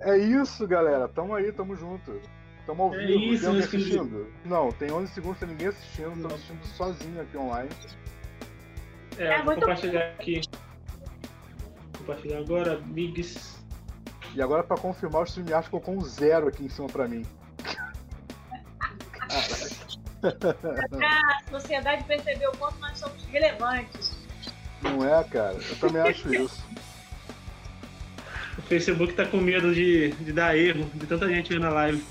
É isso, galera. Tamo aí, tamo junto. Tamo ao É vivo. isso, tem alguém assistindo? Não, tem 11 segundos, tem ninguém assistindo. Tô Não. assistindo sozinho aqui online. É, É vou muito- compartilhar aqui. Compartilhar agora, Migs. E agora, pra confirmar, o StreamYard ficou com um zero aqui em cima pra mim. Pra sociedade perceber o quanto nós somos relevantes. Não é, cara? Eu também acho isso. O Facebook tá com medo de, de dar erro, de tanta gente vendo a live.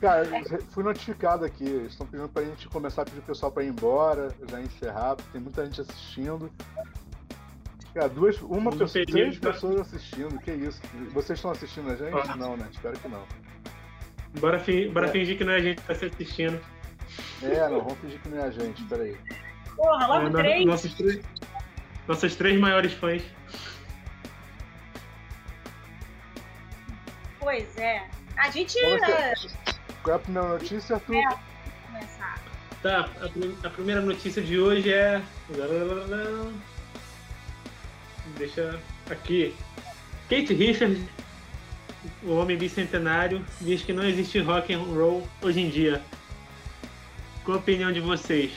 Cara, eu fui notificado aqui. Eles estão pedindo pra gente começar a pedir o pessoal pra ir embora, já encerrar, porque tem muita gente assistindo. Cara, duas, uma No pessoa, três pessoas assistindo, que isso? Vocês estão assistindo a gente? Ah. Não, né? Espero que não. Bora, fi- bora É. fingir que não é a gente que tá se assistindo. É, não, vamos fingir que não é a gente, peraí. Porra, logo É, três. Nossos três, nossas três maiores fãs. Pois é. A gente Qual é, Qual é a primeira notícia, Arthur? É. começar. Tá, a, prim- a primeira notícia de hoje é. Deixa aqui. Kate Richards, o homem bicentenário, diz que não existe rock and roll hoje em dia. Qual a opinião de vocês?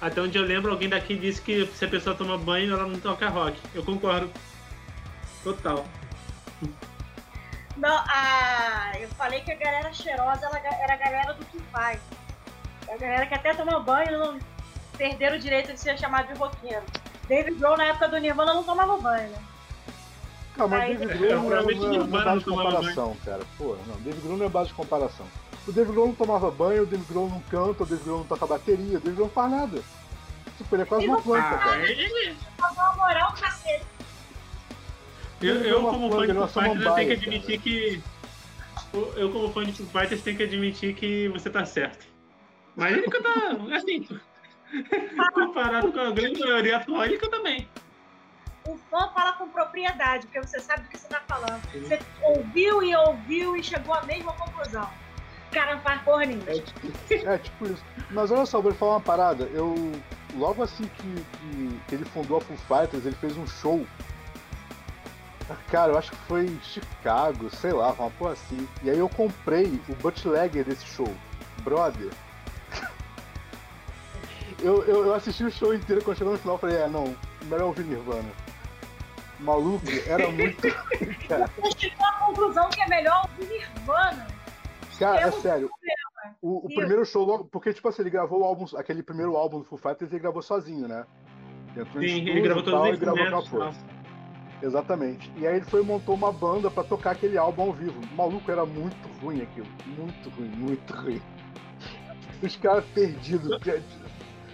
Até onde eu lembro, alguém daqui disse que se a pessoa toma banho, ela não toca rock. Eu concordo. Total. Não, a, eu falei que a galera cheirosa ela era a galera do que faz. A galera que até toma banho não perderam o direito de ser chamado de roqueiro. David Grohl na época do Nirvana não tomava banho, né? Calma, mas Aí- David É, Grohl não é, não é- não é base de comparação, cara. Pô, não, David Grohl não é base de comparação. O David Grohl não tomava banho, o David Grohl não canta, o David Grohl não toca bateria, o David Grohl não faz nada. Tipo, ele é quase Ele uma planta, cara. ele- dar uma moral, cacete. Eu, é eu como fã de é Foo Fighters, tenho que admitir que. eu- como fã de Foo Fighters, tenho que admitir que você tá certo. Mas ele canta, assim. comparado com a grande maioria atual, ele canta bem. O fã fala com propriedade, porque você sabe do que você tá falando. Você ouviu e ouviu e chegou à mesma conclusão. Cara não faz porra nenhuma. É, tipo isso. Mas olha só, vou lhe falar uma parada. Eu, logo assim que, que, que ele fundou a Foo Fighters, ele fez um show. Cara, eu acho que foi em Chicago, sei lá, uma porra assim. E aí eu comprei o bootlegger desse show. Brother. Eu, eu, eu assisti o show inteiro, quando chegou no final, eu falei, é, não, melhor ouvir Nirvana. Maluco, era muito cara. Você chegou à conclusão que é melhor ouvir Nirvana. Cara, é sério. O, o primeiro show logo. Porque, tipo assim, ele gravou o álbum, aquele primeiro álbum do Foo Fighters, ele gravou sozinho, né? Entrou em Sim, ele gravou e todos tal, os gravou aquela. Exatamente. E aí ele foi e montou uma banda pra tocar aquele álbum ao vivo. Maluco, era muito ruim aquilo. Muito ruim, muito ruim. Os caras perdidos.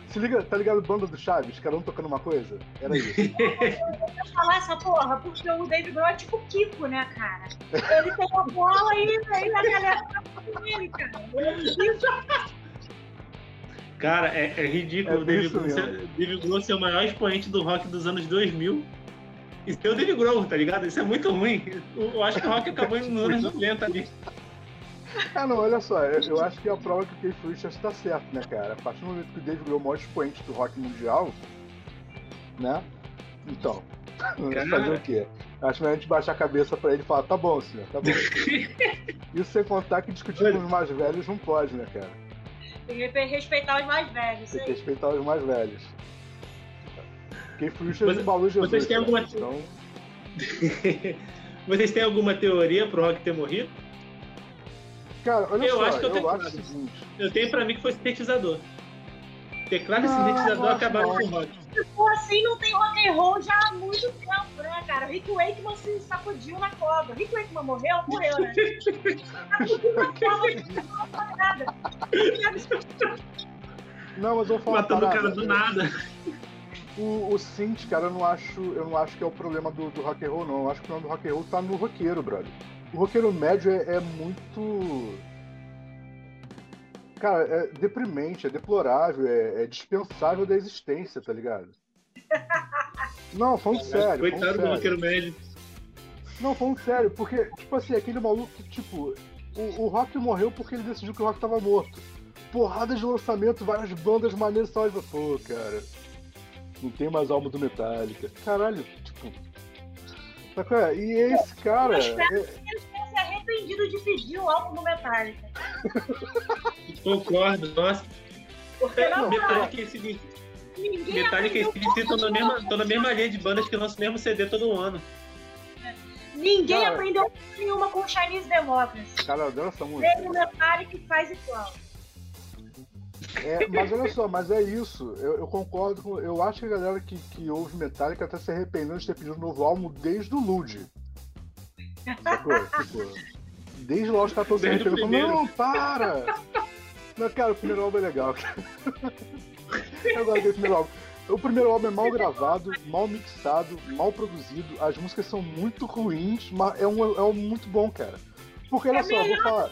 Se liga, tá ligado banda do Chaves? Cada um tocando uma coisa? Era isso. Eu falar essa porra, porque o David Grohl é tipo o Kiko, né, cara? Ele tem a bola e aí a galera tá com ele, cara. É o. Cara, é, é ridículo É o David Grohl, ser, David Grohl ser o maior expoente do rock dos anos 2000 e ser o David Grohl, tá ligado? Isso é muito ruim. Eu, acho que o rock acabou indo nos anos 90 ali. Ah, não, olha só, eu, eu acho que é a prova que o Keith Richards tá certo, né, cara? A partir do momento que o David Grohl é o maior expoente do rock mundial, né? Então, fazer o quê? Acho melhor a gente baixar a cabeça pra ele e falar, tá bom, senhor, tá bom. Isso sem contar que discutir com os mais velhos não pode, né, cara? Tem que respeitar os mais velhos. Tem que respeitar os mais velhos. Keith Richards Você- embalou Jesus. vocês têm cara. alguma- Então, Vocês têm alguma teoria pro rock ter morrido? cara, olha Eu só, acho que eu eu tenho acho seguinte. Eu tenho pra mim que foi sintetizador. Teclado e Não, sintetizador acabaram com o rock. Se for assim, não tem rock and roll já há muito tempo, né, cara? Rick Wakeman se sacudiu na cobra. Rick Wakeman morreu? Morreu, né? Sacudiu na cobra, não nada. Não, mas eu vou falar Matando o cara do nada. O, o synth, cara, eu não acho, eu não acho que é o problema do, do rock and roll, não. Eu acho que o problema do rock and roll tá no roqueiro, brother. O roqueiro médio é, é muito. Cara, é deprimente, é deplorável, é, é dispensável da existência, tá ligado? Não, falando sério. Coitado falando do roqueiro médio. Não, falando sério, porque, tipo assim, aquele maluco que, tipo, o, o rock morreu porque ele decidiu que o rock tava morto. Porrada de lançamento, várias bandas maneiras e tal. e, Pô, cara, não tem mais alma do Metallica. Caralho, tipo. Sacou? E esse cara. Eu espero é- que eles tenham se arrependido de pedir o álbum do Metallica. Concordo, nossa. Porque na moral, Metallica e esse ninguém Metallica e ACDC estão na mesma, na mesma linha de bandas que lançam o mesmo CD todo ano. Ninguém Cara. aprendeu nenhuma com Chinese Democracy. Cara, eu adoro essa música. Vem o Metallica e faz igual. É, mas olha só, mas é isso. Eu, eu concordo com. Eu acho que a galera que, que ouve Metallica tá se arrependendo de ter pedido um novo álbum desde o Lud. Sacou? Tipo, desde lá os caras estão se Desde o arrependendo. primeiro. Não, para! Não, cara, o primeiro álbum é legal. Eu gosto do primeiro álbum. O primeiro álbum é mal gravado, mal mixado, mal produzido. As músicas são muito ruins, mas é um, é um muito bom, cara. Porque olha É só, eu vou falar.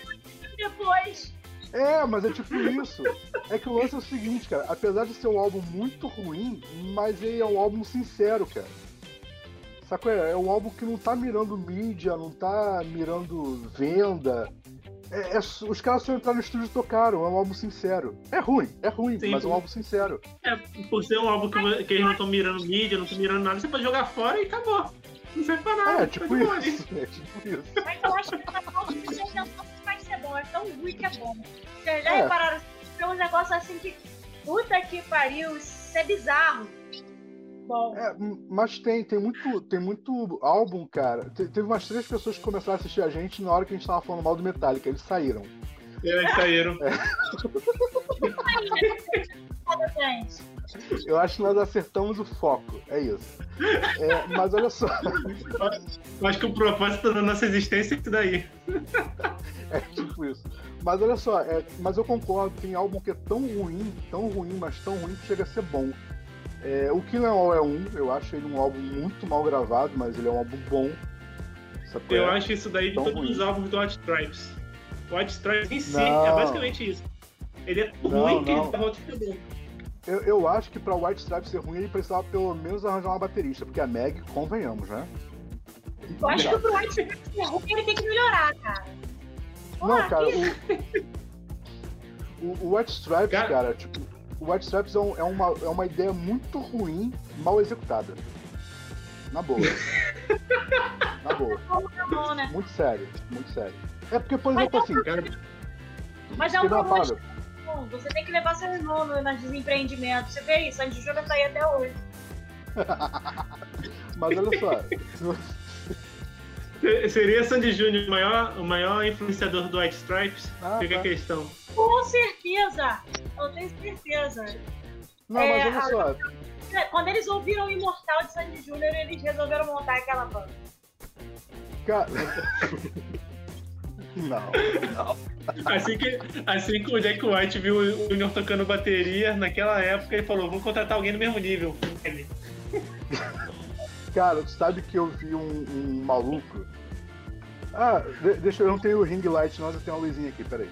Depois, É, mas é tipo isso. É que o lance é o seguinte, cara. Apesar de ser um álbum muito ruim, mas ele é um álbum sincero, cara. Sacou? É um álbum que não tá mirando mídia, não tá mirando venda. É- é- os caras só entraram no estúdio e tocaram. É um álbum sincero. É ruim, é ruim, Sim. mas é um álbum sincero. É, por ser um álbum que, que eles não estão mirando mídia, não estão mirando nada, você pode jogar fora e acabou. Não serve pra nada. É, tá tipo isso. É tipo isso. mas eu acho que bom. É tão ruim que é bom. Vocês já É. repararam? Tem uns negócios assim que. Puta que pariu, isso é bizarro. Bom. É, mas tem, tem muito, tem muito álbum, cara. Te- teve umas três pessoas que começaram a assistir a gente na hora que a gente tava falando mal do Metallica. Eles saíram. Eles saíram. gente. Eu acho que nós acertamos o foco. É isso. É, mas olha só. Eu acho que o propósito da nossa existência é isso daí. É tipo isso. Mas olha só, é, mas eu concordo, tem álbum que é tão ruim, tão ruim, mas tão ruim que chega a ser bom. É, o Kill Em All é um, eu acho ele um álbum muito mal gravado, mas ele é um álbum bom. Eu acho isso daí de Tão todos ruim. os álbuns do White Stripes. O White Stripes em si Não. é basicamente isso. Ele é Não, ruim que não. ele volta e bom. Eu, eu acho que pra White Stripes ser ruim, ele precisava pelo menos arranjar uma baterista, porque a Meg, convenhamos, né? Eu acho que pro White Stripes ser ruim, ele tem que melhorar, cara. Não, Porra, cara, o, o, o White Stripes, Cara- cara, tipo, o White Stripes é, um- é uma, é uma ideia muito ruim, mal executada. Na boa. Na boa. é bom, né? Muito sério, muito sério. É porque, por Mas exemplo, assim, Cara, Mas é um problema Você tem que levar seu irmão no- nos desempreendimentos. Você vê isso, a gente Júnior tá aí até hoje. Mas olha só, seria Sandy Júnior o maior, o maior influenciador do White Stripes? Ah, Fica tá. a questão. Com certeza! Eu tenho certeza. Não, É, mas olha só, Quando eles ouviram o Imortal de Sandy Júnior, eles resolveram montar aquela banda. cara. Não, não. Assim que, assim que o Jack White viu o Junior tocando bateria, naquela época ele falou, vamos contratar alguém no mesmo nível. Cara, tu sabe que eu vi um, um maluco. Ah, de- deixa eu não tenho o ring light, não, eu tenho uma luzinha aqui, peraí.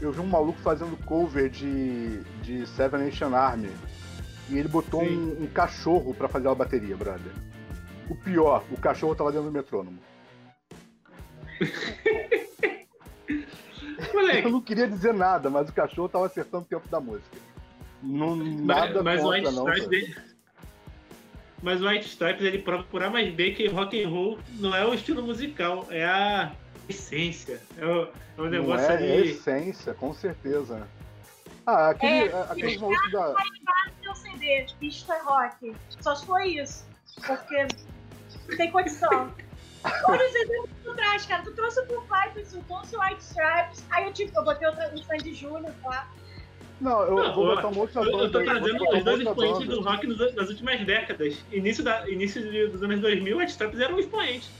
Eu vi um maluco fazendo cover de, de Seven Nation Army. E ele botou um, um cachorro pra fazer a bateria, brother. O pior, o cachorro tava dentro do metrônomo. Moleque, Eu não queria dizer nada, mas o cachorro tava acertando o tempo da música. Não, nada mas, mas o contra, White não. Stripes sabe? ele- mas o White Stripes ele prova por A mais B que rock and roll não é o estilo musical, é a essência. É o, é um Não negócio é, é ali. essência, com certeza. Ah, aquele, É, aquele maluco da. Seu CD, pista rock. Só se foi isso. Porque não tem condição. Olha os exemplos que tu traz, cara. Tu trouxe o tu trouxe o White Stripes. Aí eu, tipo, eu botei outra, um Sandy Júnior lá. Não, eu Não, vou botar outra Eu, banda. eu tô trazendo os dois expoentes do rock nos- nas últimas décadas. Início, da, início de- dos anos 2000, o White Stripes era um expoente.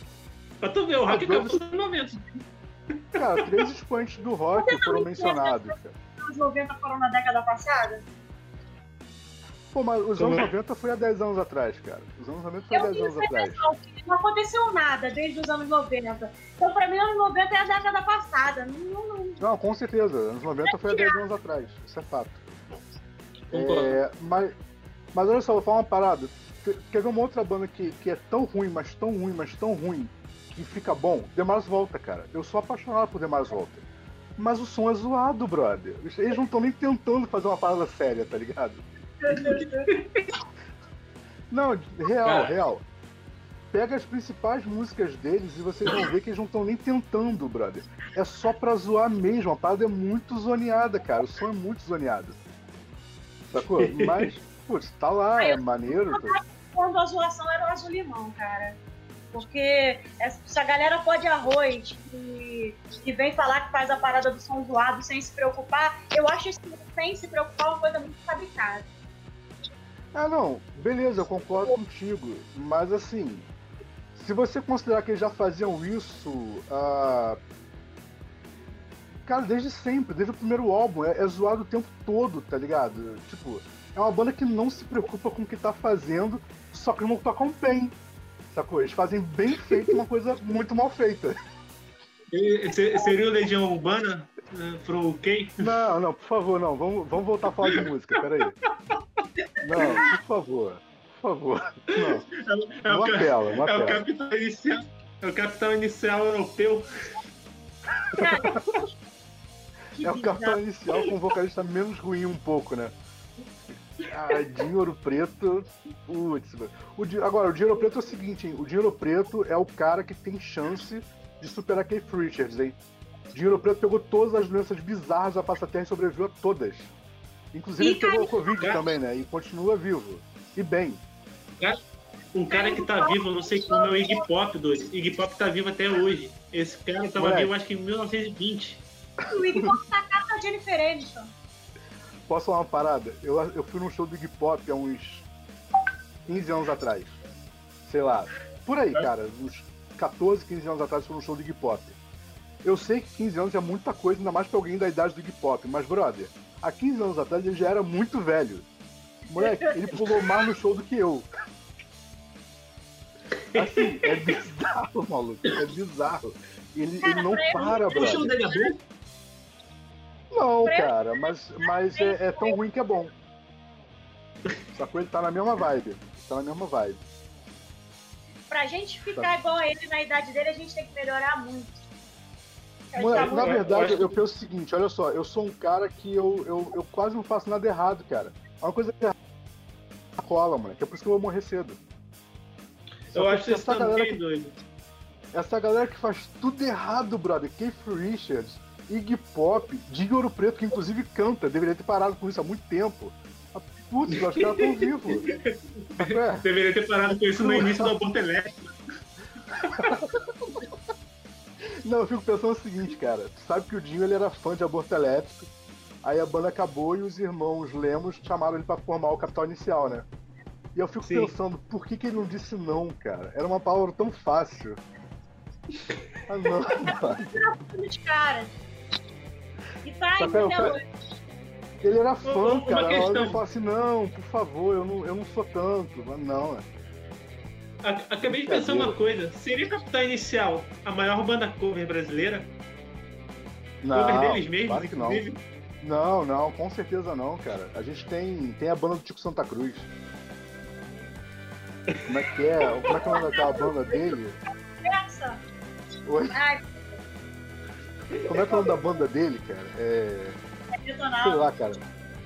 Pra tu ver, o rock acabou nos anos 90. Cara, três expoentes do rock foram mencionados. Anos 90 foram na década passada. Pô, mas os anos é? 90 foi há 10 anos atrás, cara. Os anos 90 foi há Eu 10 tenho anos atrás. não aconteceu nada desde os anos 90. Então, pra mim, anos 90 é a década passada. Não, não, não. Com certeza. Anos 90 foi há 10 anos atrás. Isso é fato. É, mas, mas olha só, vou falar uma parada. Quer- Quer ver uma outra banda que, que é tão ruim, mas tão ruim, mas tão ruim, que fica bom? Demais Volta, cara. Eu sou apaixonado por Demais Volta. Mas o som é zoado, brother. Eles não estão nem tentando fazer uma parada séria, tá ligado? Não, real, Cara. real. pega as principais músicas deles e vocês vão ver que eles não estão nem tentando, brother. É só pra zoar mesmo. A parada é muito zoneada, cara. O som é muito zoneado. Sacou? Mas, putz, tá lá, é maneiro. Quando a zoação era o azul limão, cara. Porque essa galera pode arroz que, que vem falar que faz a parada do som zoado sem se preocupar, eu acho isso sem se preocupar uma coisa muito fabricada. Ah, não, beleza, eu concordo contigo. Mas assim, se você considerar que eles já faziam isso. Uh... Cara, desde sempre, desde o primeiro álbum, é, é zoado o tempo todo, tá ligado? Tipo, é uma banda que não se preocupa com o que tá fazendo, só que não toca um bem. Sacou? Eles fazem bem feito uma coisa muito mal feita. E, seria o Legião Urbana uh, pro Kay? Não, não, por favor, não. Vamos, vamos voltar a falar de música, peraí. Não, por favor. Por favor. Não. É, uma o, uma é o capitão inicial. É o capitão inicial europeu. é o capitão inicial com o vocalista menos ruim um pouco, né? Ah, dinheiro preto. Putz, o, agora, o dinheiro preto é o seguinte, hein? O dinheiro preto é o cara que tem chance de superar Keith Richards, hein? Dinheiro preto pegou todas as doenças bizarras da Passa Terra e sobreviveu a todas. Inclusive ele pegou o Covid também, né? E continua vivo. E bem. Um cara que tá vivo, não sei como é o Iggy Pop, dois. Iggy Pop tá vivo até hoje. Esse cara tava Moleque. vivo acho que em 1920. O Iggy Pop tá cá da Jennifer Aniston. Posso falar uma parada? Eu, eu fui num show do Iggy Pop há uns 15 anos atrás. Sei lá. Por aí, cara. Uns 14, 15 anos atrás fui num show do Iggy Pop. Eu sei que 15 anos é muita coisa, ainda mais pra alguém da idade do Iggy Pop. Mas, brother, há 15 anos atrás ele já era muito velho. Moleque, ele pulou mais no show do que eu. Assim, é bizarro, maluco. É bizarro. Ele, ele não para, brother. O show dele é bom? Não, cara, mas, mas é, é, tão ruim que é bom. Sacou? Ele tá na mesma vibe. Tá na mesma vibe. Pra gente ficar tá. igual a ele na idade dele, a gente tem que melhorar muito. Mano, na verdade, eu penso o seguinte, olha só, eu sou um cara que eu, eu, eu quase não faço nada errado, cara. É uma coisa que rola, mano, que é por isso que eu vou morrer cedo. Só eu acho que essa galera que, doido. Essa galera que faz tudo errado, brother. Keith Richards, Iggy Pop, de Ouro Preto, que inclusive canta, deveria ter parado com isso há muito tempo. Ah, putz, os caras estão vivos. É. Deveria ter parado com isso no início do aborto elétrico. Não, eu fico pensando o seguinte, cara. Tu sabe que o Dinho ele era fã de aborto elétrico. Aí a banda acabou e os irmãos Lemos chamaram ele para formar o Capital Inicial, né? E eu fico Sim. pensando, por que, que ele não disse não, cara? Era uma palavra tão fácil. Ah, não, mano. cara. E tá cara, Ele era fã, uma, cara. Questão. Ele falou assim, não, por favor, eu não, eu não sou tanto. Mas não, é. Acabei de pensar uma coisa. Seria Capital Inicial a maior banda cover brasileira? Não, cover deles mesmos, claro inclusive? Não. não, não, com certeza não, cara. A gente tem, tem a banda do Tico Santa Cruz. Como é que é? Como é que é o nome daquela banda dele? Essa! Oi? Ai. Como é que é o nome da banda dele, cara? É. É. Sei lá, cara.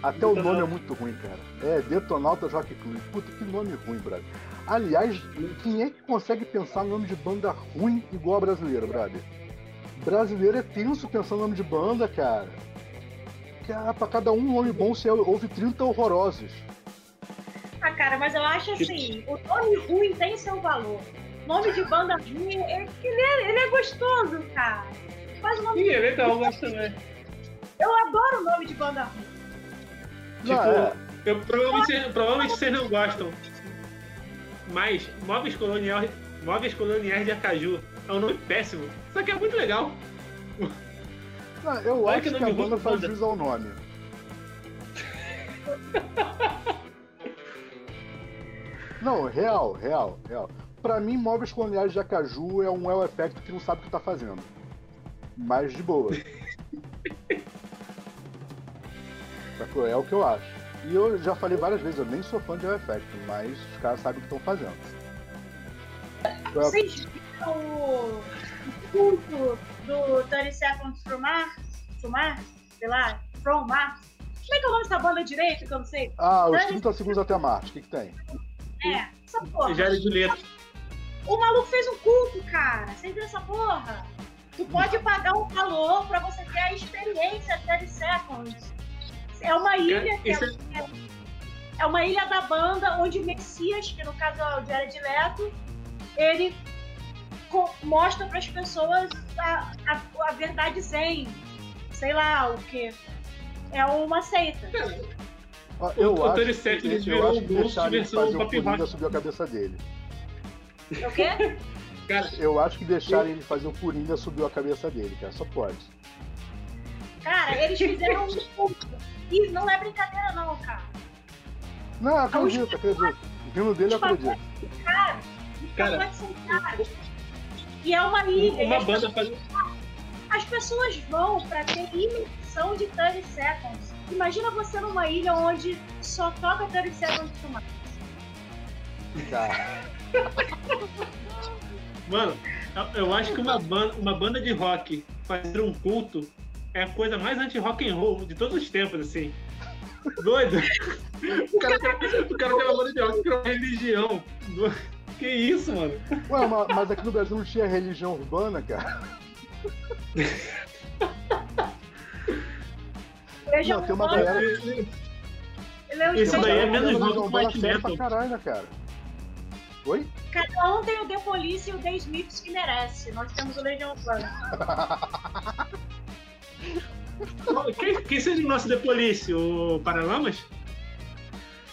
Até o nome é muito ruim, cara. É, Detonautas Rock Club. Puta, que nome ruim, brother. Aliás, quem é que consegue pensar no nome de banda ruim igual a brasileira, brother? Brasileiro é tenso pensando no nome de banda, cara. Cara, pra cada um nome bom você ouve 30 horrorosos. Ah, cara, mas eu acho assim, o nome ruim tem seu valor. Nome de banda ruim, é, ele, é, ele é gostoso, cara. Faz nome Sim, é legal, eu gosto também. Eu adoro o nome de banda ruim. Tipo, é. eu, provavelmente, provavelmente vocês não gostam. Mas Móveis Colonial, Móveis Coloniais de Acaju é um nome péssimo, só que é muito legal. Não, eu Olha acho que, que a banda faz jus ao nome. Não, real, real, real. Pra mim, Móveis Coloniais de Acaju é um El Effect que não sabe o que tá fazendo. Mas de boa. É o que eu acho. E eu já falei várias vezes, eu nem sou fã de Effect, mas os caras sabem o que estão fazendo. Vocês viram o culto do 30 Seconds from Mars? From Mars? Sei lá, From Mars? Como é que é o nome dessa banda direito que eu não sei? Ah, os 30 segundos até Marte, o que, que tem? É, essa porra. Já é Julieta. O maluco fez um culto, cara. Você viu essa porra? Tu pode pagar um valor pra você ter a experiência 30 Seconds. É uma ilha que é, é, é uma ilha da banda onde o Messias, que no caso é o Jared Leto, ele mostra pras pessoas a, a, a verdade zen. Sei lá o que. É uma seita. Ó, Eu o acho, 37 que, eles eu virou acho o que Ghost deixaram ele versão o pop Coringa rock. subir a cabeça dele. O quê? Cara, Eu acho que deixaram ele fazer o Coringa subiu a cabeça dele, cara. Só pode. Cara, eles fizeram um culto. E não é brincadeira, não, cara. Não, acredito, acredito. Vindo dele, eu acredito. Cara, Cara. E é uma ilha. uma as, banda faz. as pessoas vão pra ter imersão de 30 seconds. Imagina você numa ilha onde só toca 30 seconds de fumaça. Cara, Mano, eu- eu acho que uma banda, uma banda de rock fazer um culto é a coisa mais anti-rock and roll de todos os tempos, assim. Doido. O cara, tem- o uma banda de rock uma religião. Do- Que isso, mano? Ué, ma- mas aqui no Brasil não tinha religião urbana, cara. Veja Não, tem uma um galera- ele é Isso daí é menos religião que urbana white metal. caralho, cara? Oi? Cada um tem o The Police e o The Smiths que merece. Nós temos o Legião Urbana. Quem, quem seria o nosso The Police? O Paralamas?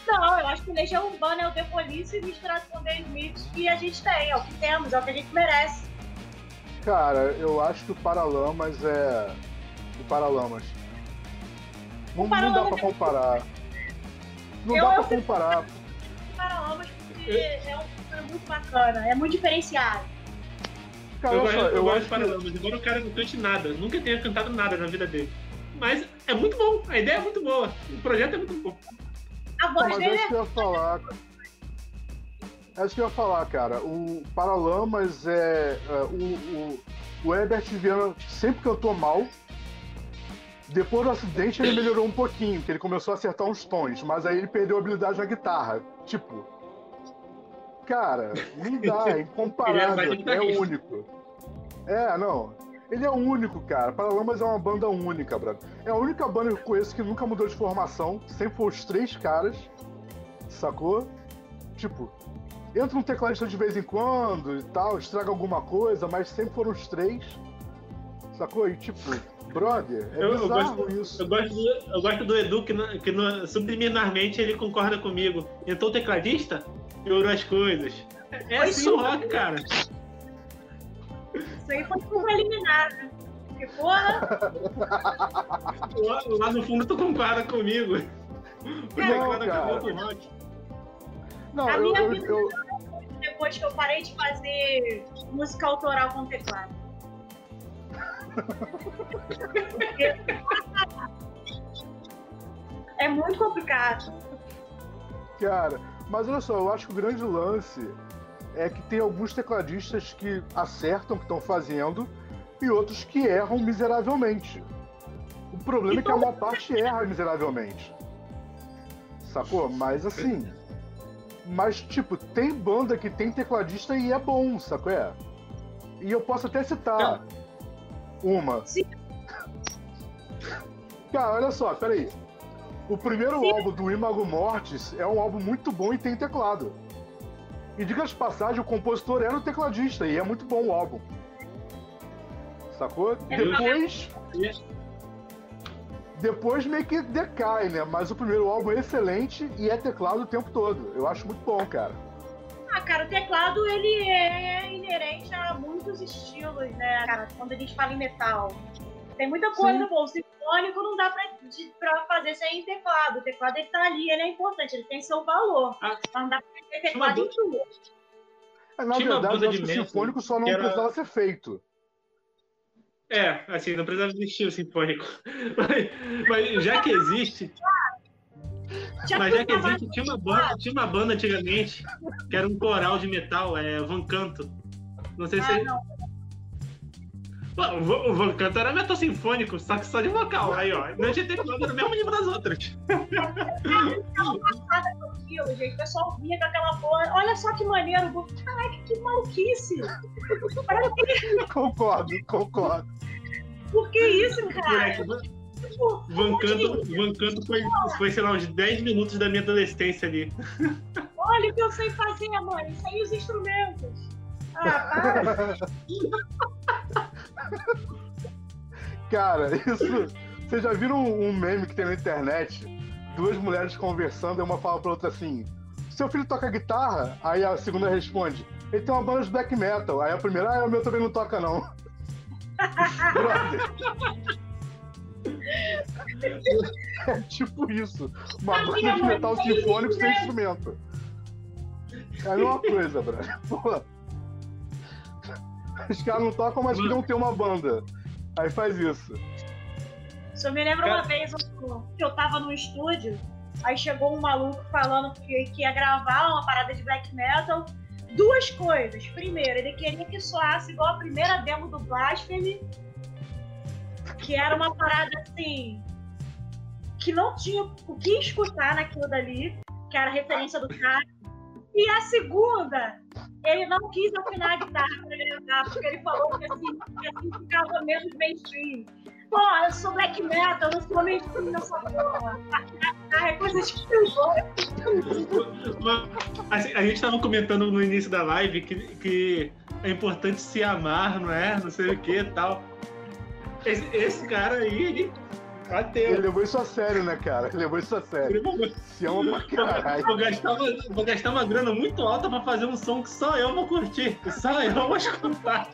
Não, eu acho que o Legião Urbana é o The Police misturado com o The Smiths que a gente tem. É o que temos, é o que a gente merece. Cara, eu acho que o Paralamas é. O Paralamas. Não, não dá Paralamas pra é- comparar. Não Eu- dá eu pra comparar. Paralamas porque é um é muito bacana, é muito diferenciado. Cara, Eu, gosto- eu eu gosto de que. Paralamas, embora o cara não cante nada, nunca tenha cantado nada na vida dele. Mas é muito bom, a ideia é muito boa, o projeto é muito bom. A voz mas é dele isso é que eu ia falar. É isso que eu ia falar, cara. O Paralamas é. é, o, o, o Herbert Viana sempre cantou mal. Depois do acidente ele melhorou um pouquinho, porque ele começou a acertar uns tons, mas aí ele perdeu a habilidade na guitarra. Tipo. Cara, não dá, é incomparável, Ele era é único. É, não. Ele é único, cara. Paralamas é uma banda única, brother. É a única banda que eu conheço que nunca mudou de formação. Sempre foi os três caras. Sacou? Tipo, entra um tecladista de vez em quando e tal, estraga alguma coisa, mas sempre foram os três. Sacou? E tipo, brother, é Eu- eu gosto- isso. Eu gosto, do, eu gosto do Edu, que, que no- subliminarmente ele concorda comigo. Entrou o tecladista, piorou as coisas. É Foi assim o rock, cara. Isso aí foi como eliminar, né? Porque, porra, Lá, lá no fundo tu concorda comigo. O cara. acabou com o rock. Não, A eu, minha eu, vida- eu- depois que eu parei de fazer música autoral com teclado. É muito complicado. Cara, mas olha só, eu acho que o grande lance é que tem alguns tecladistas que acertam o que estão fazendo e outros que erram miseravelmente. O problema é que a maior parte erra miseravelmente. Sacou? Mas assim. Mas, tipo, tem banda que tem tecladista e é bom, sacou? É? E eu posso até citar uma. Sim. Cara, olha só, peraí. O primeiro álbum do Imago Mortis é um álbum muito bom e tem teclado. E diga de passagem, o compositor era o tecladista e é muito bom o álbum. Sacou? É Depois. Depois meio que decai, né? Mas o primeiro álbum é excelente e é teclado o tempo todo. Eu acho muito bom, cara. Ah, cara, o teclado ele é inerente a muitos estilos, né, cara? Quando a gente fala em metal. Tem muita coisa, Sim. o sinfônico não dá pra fazer sem teclado. O teclado ele tá ali, ele é importante, ele tem seu valor. Ah. Mas não dá pra ter teclado em tudo. É, Na Tinha uma verdade, banda eu acho de que o sinfônico só não era- precisava ser feito. É, assim, não precisava existir o sinfônico. Mas, mas já que existe, Já mas já que existe, tinha uma, banda, tinha uma banda antigamente que era um coral de metal, é Van Canto. Não sei se. Ah, O Canto era metal sinfônico, só que só de vocal. Aí, ó. Não tinha teclado no mesmo nível das outras. passada com aquilo, gente. O pessoal vinha com aquela porra. Olha só que maneiro. Caraca, que maluquice. concordo, concordo. Por que isso, cara? Tipo, Van Canto, Van Canto foi, foi, sei lá, uns 10 minutos da minha adolescência ali. Olha o que eu sei fazer, mãe. Isso aí os instrumentos. Ah. Cara, isso. Vocês já viram um meme que tem na internet? Duas mulheres conversando e uma fala pra outra assim: Seu filho toca guitarra? Aí a segunda responde: Ele tem uma banda de black metal. Aí a primeira: Ah, o meu também não toca, não. Brother. É tipo isso. Uma banda de metal sinfônico sem instrumento. É a mesma coisa, brother. Pô. Os caras não tocam, mas queriam ter uma banda. Aí faz isso. Só me lembro uma vez que eu tava no estúdio, aí chegou um maluco falando que, que ia gravar uma parada de black metal. Duas coisas. Primeiro, ele queria que soasse igual a primeira demo do Blasphemy, que era uma parada assim. que não tinha o que escutar naquilo dali, que era a referência do cara. E a segunda, ele não quis afinar a guitarra pra gravar, porque ele falou que assim, que assim ficava menos mainstream. Pô, eu sou black metal, eu não sou mainstream. A guitarra é coisa de assim, A gente estava comentando no início da live que, que é importante se amar, não é? Não sei o que e tal. Esse, esse cara aí, ele ele levou isso a sério, né, cara? Ele levou isso a sério. Se ama pra caralho. Vou gastar, uma, vou gastar uma grana muito alta pra fazer um som que só eu vou curtir. Só eu vou escutar.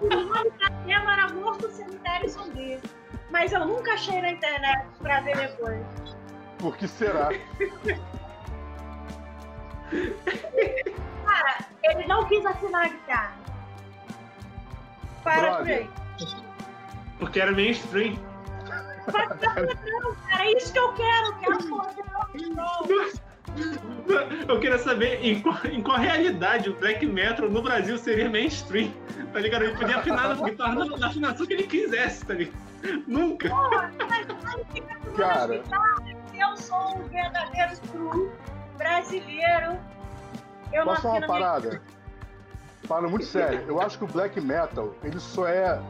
O nome da tema era Morto Cemitério Sombrio. Mas eu nunca achei na internet pra ver depois. Por que será? Cara, ele não quis assinar a guitarra. Para aí. Porque era mainstream. Não, cara, é isso que eu quero. Quero porra Eu queria saber em qual, em qual, realidade o black metal no Brasil seria mainstream, tá ligado? Ele podia afinar na guitarra na, na afinação que ele quisesse, tá ligado? Nunca. Porra, mas, Cara. Eu sou um verdadeiro true brasileiro. Eu Posso falar uma parada? Fala muito sério. Eu acho que o black metal, ele só é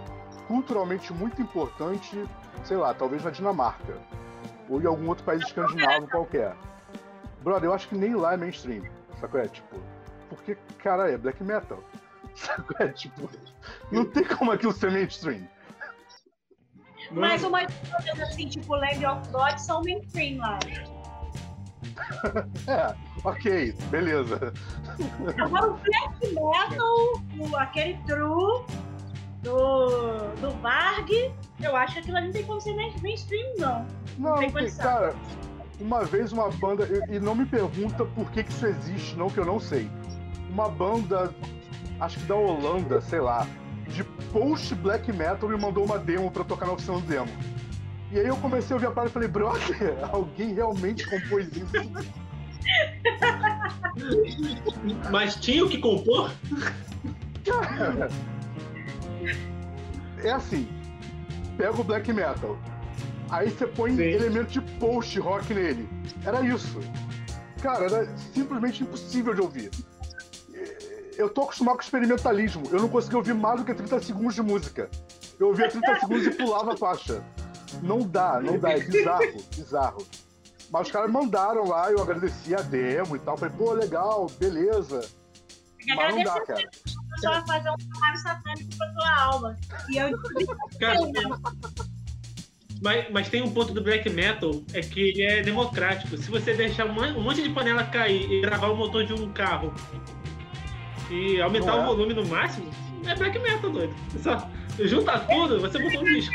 culturalmente muito importante sei lá, talvez na Dinamarca. Ou em algum outro país escandinavo qualquer. Brother, eu acho que nem lá é mainstream. Sacou? É tipo. Porque, cara, é black metal. Sacou? É tipo. Não tem como aquilo ser mainstream. Mas umas coisas assim, tipo Land of God, são mainstream lá. é, ok, beleza. Agora o black metal, o, aquele true, do, do Varg, eu acho que aquilo ali não tem como ser mainstream, não. Não, não tem cara, uma vez uma banda, e não me pergunta por que, que isso existe, não, que eu não sei. Uma banda, acho que da Holanda, sei lá, de post black metal me mandou uma demo pra tocar na oficina do demo. E aí eu comecei a ouvir a parada e falei, brother, alguém realmente compôs isso? Mas tinha o que compor? Cara, é assim: pega o black metal, aí você põe Sim. elemento de post rock nele. Era isso. Cara, era simplesmente impossível de ouvir. Eu tô acostumado com experimentalismo. Eu não conseguia ouvir mais do que 30 segundos de música. Eu ouvia 30 segundos e pulava a faixa. Não dá, não dá. É bizarro, bizarro. Mas os caras mandaram lá, eu agradeci a demo e tal. Falei, pô, legal, beleza. Mas não dá, cara pessoa vai fazer um trabalho satânico pra tua alma. E eu Cara, mas, mas tem um ponto do black metal, é que ele é democrático. Se você deixar um monte de panela cair e gravar o motor de um carro e aumentar é. o volume no máximo, é black metal, doido. Só junta tudo, você botou um disco.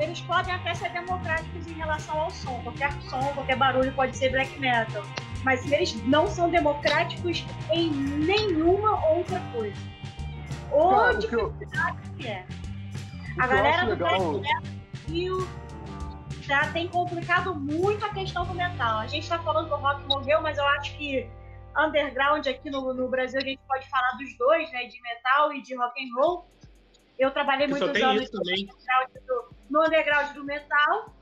Eles podem até ser democráticos em relação ao som. Qualquer som, qualquer barulho pode ser black metal mas eles não são democráticos em nenhuma outra coisa. Ou dificuldade que é. A galera do Brasil já tem complicado muito a questão do metal. A gente está falando que o rock morreu, mas eu acho que underground aqui no, no Brasil a gente pode falar dos dois, né? De metal e de rock and roll. Eu trabalhei muitos anos no underground do- no underground do metal.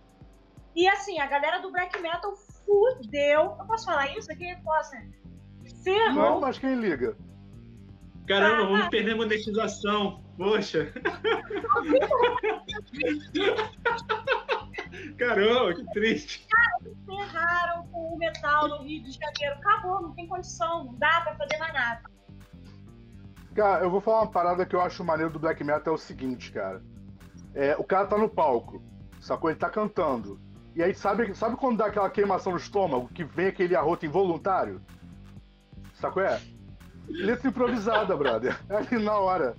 E assim, a galera do black metal fudeu. Eu posso falar isso aqui? Posso, né? Ferrou. Não, mas quem liga? Caramba, Ah, vamos perder monetização. Poxa. Caramba, que triste. ferraram com o metal no Rio de Janeiro. Acabou, não tem condição, não dá pra fazer mais nada. Cara, eu vou falar uma parada que eu acho maneiro do black metal é o seguinte, cara. É, o cara tá no palco, sacou? Ele tá cantando. E aí, sabe, sabe quando dá aquela queimação no estômago, que vem aquele arroto involuntário? Sacou? É? Letra improvisada, brother. É ali na hora.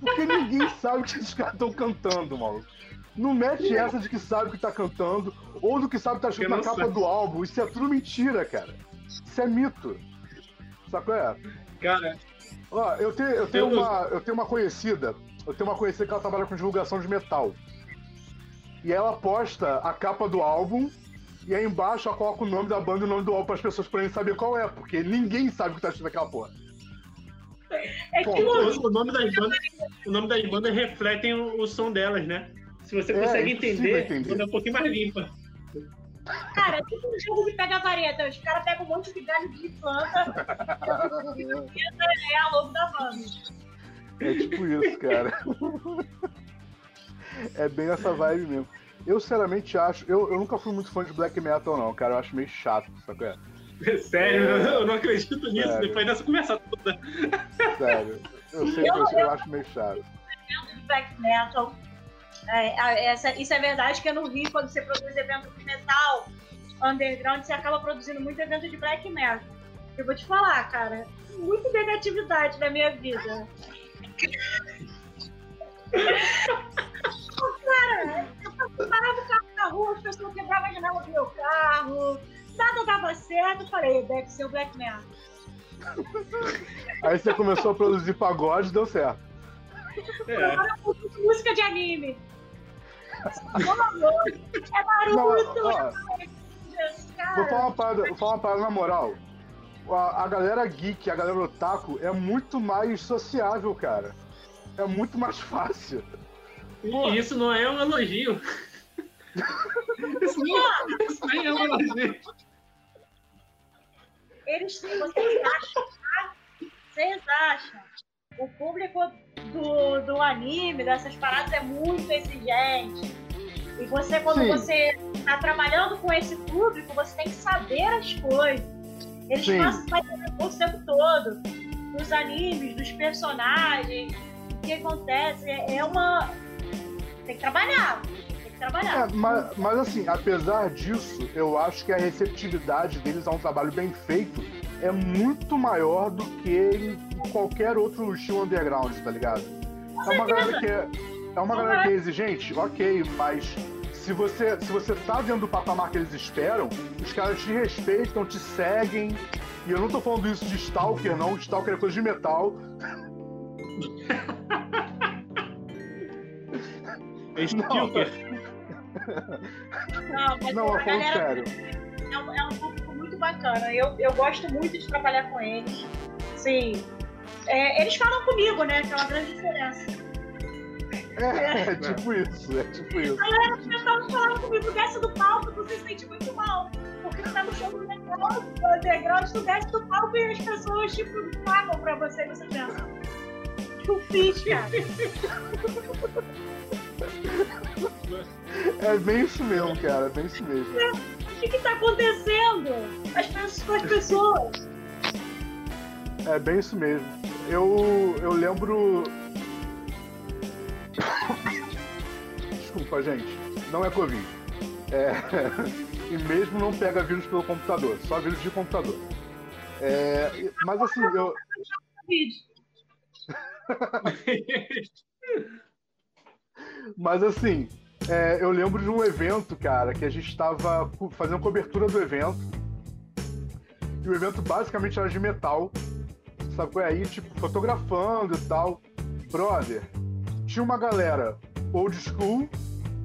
Porque ninguém sabe o que esses caras estão cantando, maluco. Não mete essa de que sabe o que tá cantando, ou do que sabe que tá escrito na capa sabe. do álbum. Isso é tudo mentira, cara. Isso é mito. Sacou? É? Cara, Ó, eu tenho, eu, tenho Eu- uma, eu tenho uma conhecida. Eu tenho uma conhecida que ela trabalha com divulgação de metal. E ela posta a capa do álbum e aí embaixo ela coloca o nome da banda e o nome do álbum para as pessoas poderem saber qual é, porque ninguém sabe o que tá escrito naquela porra. É que o, o, o nome das bandas, o nome das bandas refletem o, o som delas, né? Se você É, consegue é entender, entender. é um pouquinho mais limpa. cara, é tipo um jogo de pega vareta. Os caras pegam um monte de galho de planta é a logo da banda. É tipo isso, cara. é bem essa vibe mesmo. Eu sinceramente acho. Eu, eu nunca fui muito fã de black metal, não, cara. Eu acho meio chato, sabe? É? Sério, eu não acredito nisso. Sério. Depois dessa conversa toda. Sério. Eu sei que eu, eu acho meio chato. de black metal. É, essa- isso é verdade que no Rio, quando você produz evento de metal underground, você acaba produzindo muito evento de black metal. Eu vou te falar, cara, muita negatividade na minha vida. eu parava o carro na rua, as pessoas quebravam a janela do meu carro, nada dava certo, eu falei, deve ser o black metal. Aí você começou a produzir pagode deu certo. É. Música de anime. É Não, Naruto, ó, cara. Vou falar uma parada, vou falar uma parada na moral. A, a galera geek, a galera otaku é muito mais sociável, cara. É muito mais fácil. Isso não é um elogio. Isso não, isso nem é um elogio. Eles, vocês acham, tá? Vocês acham? O público do, do anime, dessas paradas, é muito exigente. E você, quando Sim. você tá trabalhando com esse público, você tem que saber as coisas. Eles Sim. passam o tempo todo dos animes, dos personagens, o que acontece. É uma. Tem que trabalhar. Tem que trabalhar. É, mas, mas assim, apesar disso, eu acho que a receptividade deles a um trabalho bem feito é muito maior do que em qualquer outro estilo underground, tá ligado? É uma galera que é, é uma galera que é exigente, ok, mas se você, se você tá dentro do patamar que eles esperam, os caras te respeitam, te seguem. E eu não tô falando isso de Stalker, não. Stalker é coisa de metal. É Stalker. Não, mas Não, a galera sério. é um, é um público muito bacana. Eu, eu gosto muito de trabalhar com eles. Sim. É, eles falam comigo, né? Aquela grande diferença. É, é tipo isso, é tipo isso. Eles tentavam falar comigo, desce do palco, tu se sente muito mal. Porque tu tá no show do underground, tu desce do palco e as pessoas, tipo, pagam pra você e você pensa. O que eu fiz, cara? É bem isso mesmo, cara, é bem isso mesmo. O que que tá acontecendo? As pessoas, com as pessoas. É bem isso mesmo. Eu, eu lembro. Desculpa, gente. Não é Covid. É... E mesmo não pega vírus pelo computador, só vírus de computador. É... Mas assim, eu. Mas assim, é, eu lembro de um evento, cara, que a gente estava fazendo cobertura do evento. E o evento basicamente era de metal. Sabe qual é aí? Tipo, fotografando e tal. Brother, tinha uma galera old school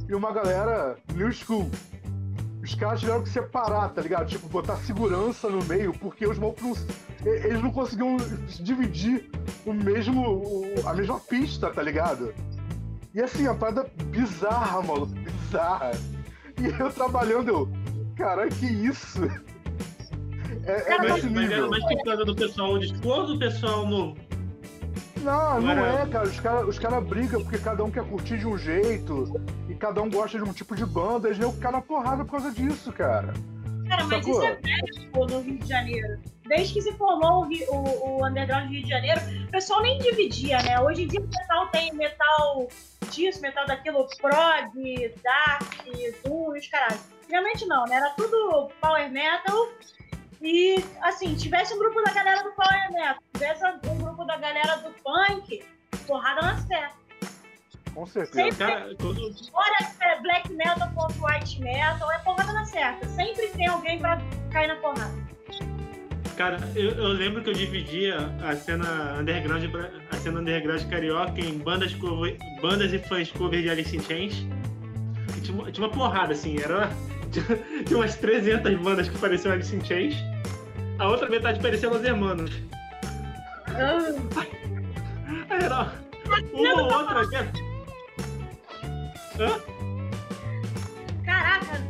e uma galera new school. Os caras tiveram que separar, tá ligado? Tipo, botar segurança no meio, porque os malucos não, eles não conseguiam dividir o mesmo. a mesma pista, tá ligado? E assim, a parada bizarra, maluco, bizarra. E eu trabalhando, eu. Caralho, que isso? É, é Cara, nesse Mas, mas era nível. mais por causa do pessoal ou do pessoal? Não, não Agora- é, cara. Os caras os cara brigam porque cada um quer curtir de um jeito e cada um gosta de um tipo de banda. Eles vão ficar na porrada por causa disso, cara. Cara, mas Sacou? isso é velho no Rio de Janeiro. Desde que se formou o, o, o underground do Rio de Janeiro, o pessoal nem dividia, né? Hoje em dia o metal tem metal disso, metal daquilo, prog, dark, doom e os caralho. Antigamente não, né? Era tudo power metal. E, assim, tivesse um grupo da galera do power metal, tivesse um grupo da galera do punk, porrada nas pernas. Com certeza. Sempre Olha, é black metal contra white metal, é porrada na certa. Sempre tem alguém pra cair na porrada. Cara eu, eu lembro que eu dividia a cena underground, a cena underground carioca em bandas, cover, bandas e fãs cover de Alice in Chains. Tinha, uma- tinha uma porrada, assim, era. Tinha, tinha umas 300 bandas que pareciam Alice in Chains. A outra metade parecia Los Hermanos. Ah, Aí era uma ou outra. era- Hã? Caraca,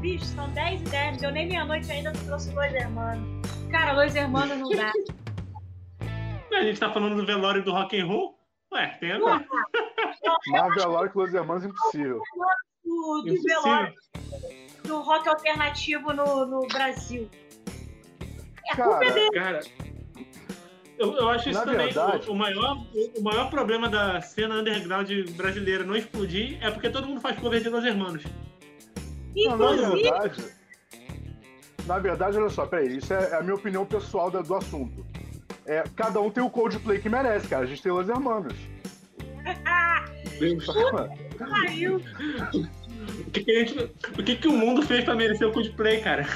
bicho, são 10 e 10, não deu nem meia-noite ainda, trouxe dois hermanos. Cara, dois hermanos não dá. A gente tá falando do velório do rock and roll? Ué, tem a ver. Marvel Lore com Los Hermanos impossível. Do, do Impossível. velório, do rock alternativo no, no Brasil. É a Cara, culpa é dele. Cara, eu, eu acho isso Na também. verdade- O, o maior, o, o maior problema da cena underground brasileira não explodir é porque todo mundo faz cover de Los Hermanos. Na Inclusive, verdade. Na verdade, olha só, peraí, isso é a minha opinião pessoal da- do assunto. É, cada um tem o Coldplay que merece, cara. A gente tem Los Hermanos. pariu. O que, que, a gente, o, que, que o mundo fez pra merecer o Coldplay, cara?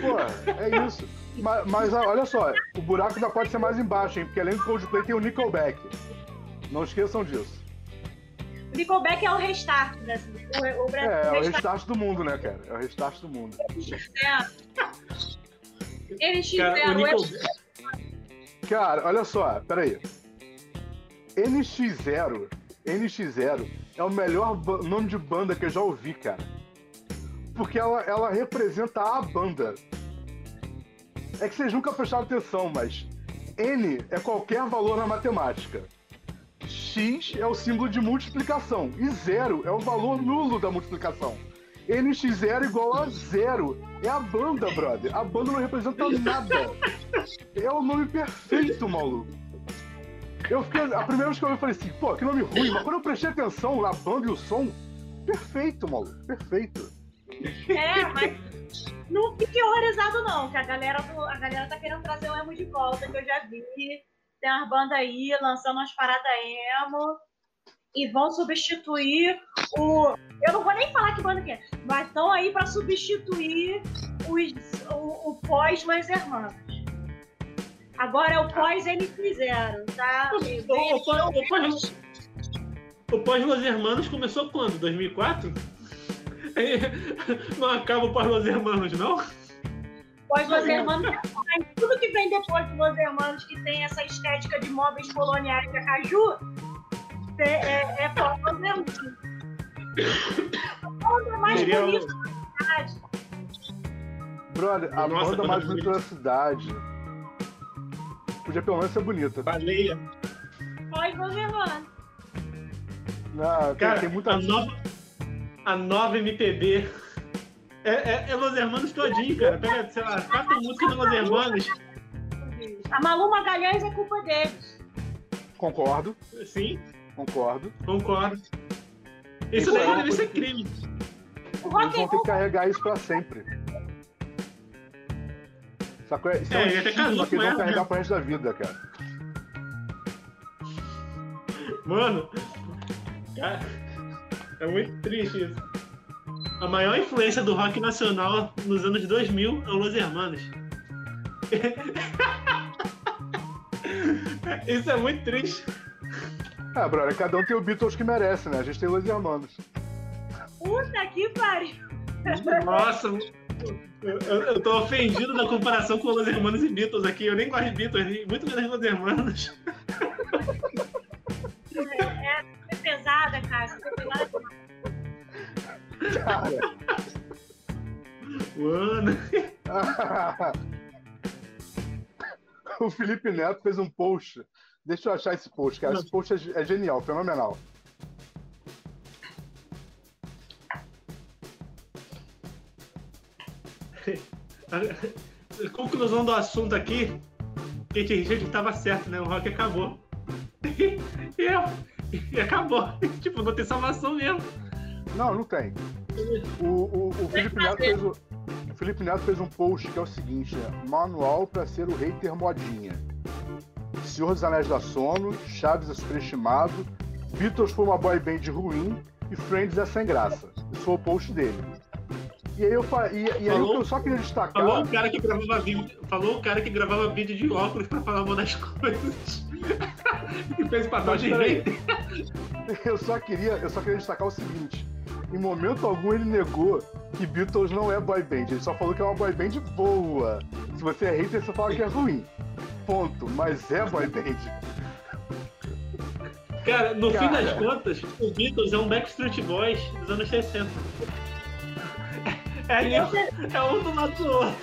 Pô, é isso. Mas, mas, ah, olha só, o buraco ainda pode ser mais embaixo, hein? Porque além do Coldplay tem o Nickelback. Não esqueçam disso. Nickelback é o restart brasileiro. O, o, É, é o restart restart do mundo, né, cara? É o restart do mundo. Eles Cara, tiveram. o Nickel... Cara, olha só, peraí. NX0, NX0 é o melhor nome de banda que eu já ouvi, cara. Porque ela, ela representa a banda. É que vocês nunca prestaram atenção, mas N é qualquer valor na matemática. X é o símbolo de multiplicação. E zero é o valor nulo da multiplicação. NX0 igual a zero. É a banda, brother. A banda não representa nada. É o nome perfeito, maluco. Eu fiquei. A primeira vez que eu ouvi, eu falei assim, pô, que nome ruim, mas quando eu prestei atenção na banda e o som, perfeito, maluco. Perfeito. É, mas não fique horrorizado, não, que a galera, do- a galera tá querendo trazer o emo de volta, que eu já vi. Tem umas bandas aí lançando umas paradas emo e vão substituir o. Eu não vou nem falar que banda que é, mas estão aí pra substituir os, o, o pós-Los Hermanos. Agora é o pós-NX0, tá? O, pós- o, pós- pós-Los Hermanos começou quando? 2004? Aí, Não acaba o pós-Los Hermanos, não? Pós-Los Hermanos, mas tudo que vem depois dos Los Hermanos, que tem essa estética de móveis coloniais da Caju, é, é, é pós-Los Hermanos. A banda mais Seria o- bonita da cidade. Brother, a Nossa, banda mais bonita. da cidade. Podia pelo menos ser bonita. Baleia. Pós-Los Hermanos. Ah, tem, Cara, tem muita. a nova, a nova MPB é, é, é Los Hermanos todinho, cara. Pega, sei lá, quatro músicas do Los Hermanos. A Malu Magalhães é culpa deles. Concordo, Sim, concordo. concordo. Isso daí deve ser crime. O Eles vão ter que carregar isso pra sempre. Sacou? Isso é, É, um estigma que eles vão carregar né? pro resto da vida, cara. Mano, cara, é muito triste isso. A maior influência do rock nacional nos anos 2000 é o Los Hermanos. Isso é muito triste. Ah, brother, cada um tem o Beatles que merece, né? A gente tem Los Hermanos. Puta que pariu! Nossa, eu, eu, tô ofendido da comparação com Los Hermanos e Beatles aqui. Eu nem gosto de Beatles, muito menos Los Hermanos. É, é pesada, cara. Pesada. Cara, Mano. o Felipe Neto fez um post. Deixa eu achar esse post, cara. Esse post é, é genial, fenomenal. A conclusão do assunto aqui, Kate Richard estava certo, né? O rock acabou. E, é- e acabou. Tipo, não tem salvação mesmo. Não, não tem. O, o, o Felipe Neto fez o, o Felipe Neto fez um post que é o seguinte: né? Manual para ser o hater modinha. Senhor dos Anéis da Sono, Chaves é superestimado, Beatles foi uma boy band ruim e Friends é sem graça. Esse foi o post dele. E aí eu e, e aí Falou- o que eu só queria destacar. Falou o cara que gravava vídeo, falou o cara que gravava vídeo de óculos pra falar uma das coisas. e fez papel de hater. Eu só queria, eu só queria destacar o seguinte: em momento algum ele negou que Beatles não é boy band. Ele só falou que é uma boy band boa. Se você é hater, você fala que é ruim. Ponto. Mas é boy band. Cara, no fim Cara. das contas, o Beatles é um Backstreet Boys dos anos 60. É, é, é um do lado do outro.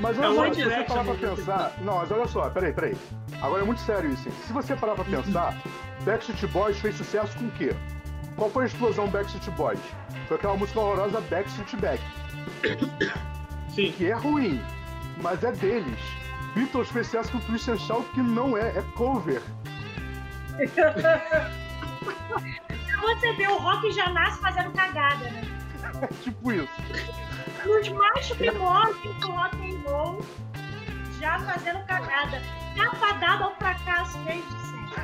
Mas É olha One só, se você parar pra pensar. Não, mas olha só, peraí, peraí. Agora é muito sério isso. hein? Se você parar pra pensar, Backstreet Boys fez sucesso com o quê? Qual foi a explosão Backstreet Boys? Foi aquela música horrorosa Backstreet Back, Sim. que é ruim, mas é deles. Beatles fez sucesso com Christian Shout, que não é, é cover. Você vê, o rock já nasce fazendo cagada, né? É tipo isso. Nos mais primórdios do rock and roll, já fazendo cagada. Capa dada ao fracasso desde sempre.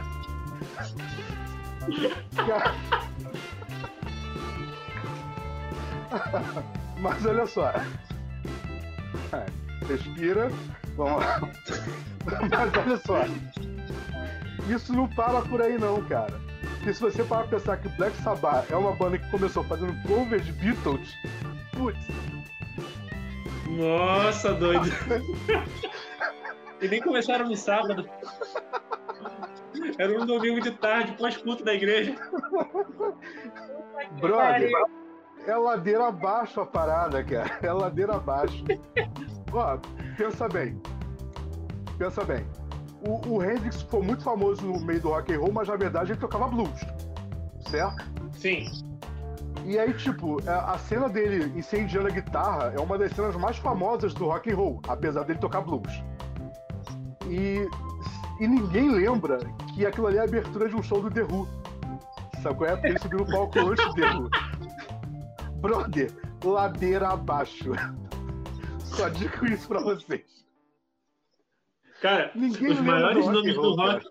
Mas olha só. É, Respira. Vamos lá. Mas olha só. Isso não para por aí não, cara. Porque se você parar pra pensar que Black Sabbath é uma banda que começou fazendo cover de Beatles, putz, Nossa, doido. e nem começaram no sábado. Era um domingo de tarde, pós-culto da igreja. brother, é ladeira abaixo a parada, cara. É ladeira abaixo. Ó, pensa bem. Pensa bem. O, o Hendrix foi muito famoso no meio do rock and roll, mas na verdade ele tocava blues. Certo? Sim. E aí, tipo, a a cena dele incendiando a guitarra é uma das cenas mais famosas do rock and roll, apesar dele tocar blues. E, e ninguém lembra que aquilo ali é a abertura de um show do The Who. Sabe qual é? Porque ele subiu no palco antes do The Who. Brother, ladeira abaixo. Só digo isso pra vocês. Cara, Ninguém os maiores do rock nomes and do roll, cara. rock.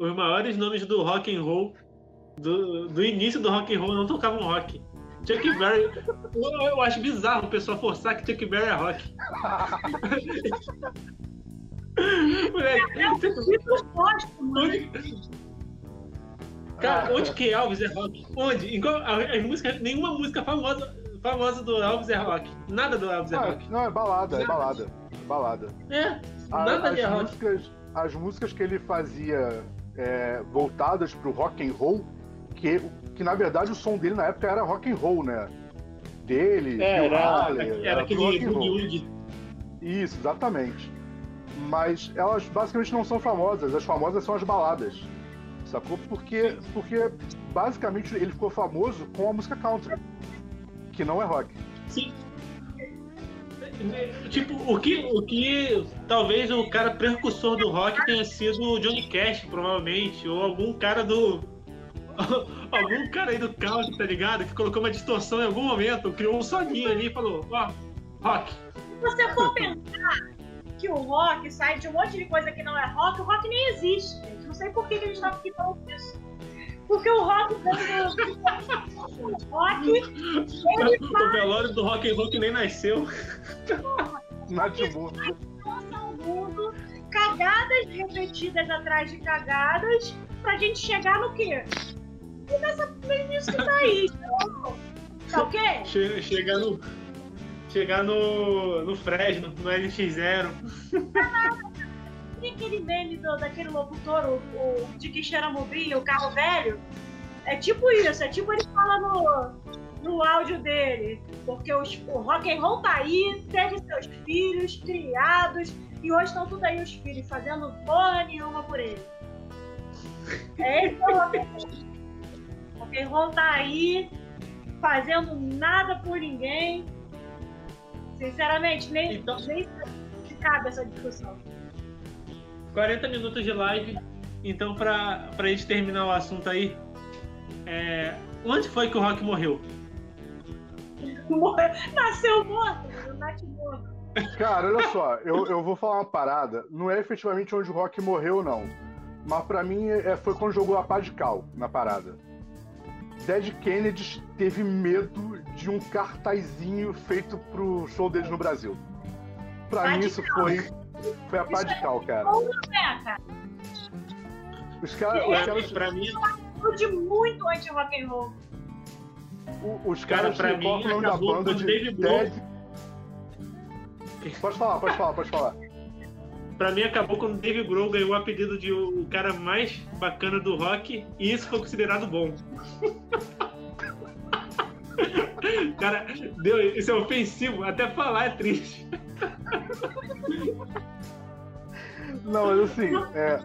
Os maiores nomes do rock and roll do, do início do rock and roll não tocavam rock. Chuck Berry, eu, eu acho bizarro o pessoal forçar que Chuck Berry é rock. Moleque, póstumo, né? onde, cara, onde que Elvis é rock? Onde? Em qual- as músicas, nenhuma música famosa, famosa do Elvis é rock. Nada do Elvis é Ah, rock. não, é balada, é balada. Balada. É, A- nada as, de rock. músicas, as músicas que ele fazia é, voltadas pro rock and roll, que, que na verdade o som dele na época era rock and roll, né? Dele, É, era, Haley, era rock aquele and roll. Isso, exatamente. Mas elas basicamente não são famosas, as famosas são as baladas. Sacou? Porque, porque basicamente ele ficou famoso com a música country, que não é rock. Sim. Tipo, o que, o que talvez o cara precursor do rock tenha sido o Johnny Cash, provavelmente, ou algum cara do. algum cara aí do country, tá ligado? Que colocou uma distorção em algum momento, criou um soninho ali e falou: Ó, rock. Se você for pensar que o rock sai de um monte de coisa que não é rock, o rock nem existe, gente. Não sei por que, que a gente tá aqui falando disso. Porque o rock do- o rock, ele O velório do rock and roll que nem nasceu. Lança mundo cagadas repetidas atrás de cagadas pra gente chegar no quê? E nessa nisso que tá aí. Então, Tá ok? Che- Chegar no. Chegar no. no Fresno, no LX0. Tem aquele meme do, daquele locutor, o, o de que cheira mobília, o carro velho, É tipo isso, é tipo ele fala no, no áudio dele. Porque os, o rock and roll tá aí, teve seus filhos criados, e hoje estão tudo aí os filhos fazendo porra nenhuma por ele. É esse o and roll. O rock and roll tá aí, fazendo nada por ninguém. Sinceramente, nem, então, nem se cabe essa discussão. 40 minutos de live. Então, pra, pra gente terminar o assunto aí, é, onde foi que o Rock morreu? Morreu. Nasceu morto, nasceu morto. Cara, olha só, eu, eu vou falar uma parada. Não é efetivamente onde o Rock morreu, não. Mas pra mim é, foi quando jogou a pá de cal na parada. Dead Kennedy teve medo de um cartazinho feito pro show deles no Brasil. Pra mim isso foi, foi a pá de cal, cara. Os caras. Os caras pra mim. de muito anti-rock and roll. Os caras cara, pra mim, o da banda de David Dead. Pode falar, pode falar, pode falar. Pra mim acabou quando o Dave Grohl ganhou o apelido de o cara mais bacana do rock e isso foi considerado bom. cara, deu, isso é ofensivo, até falar é triste. Não, mas assim, é,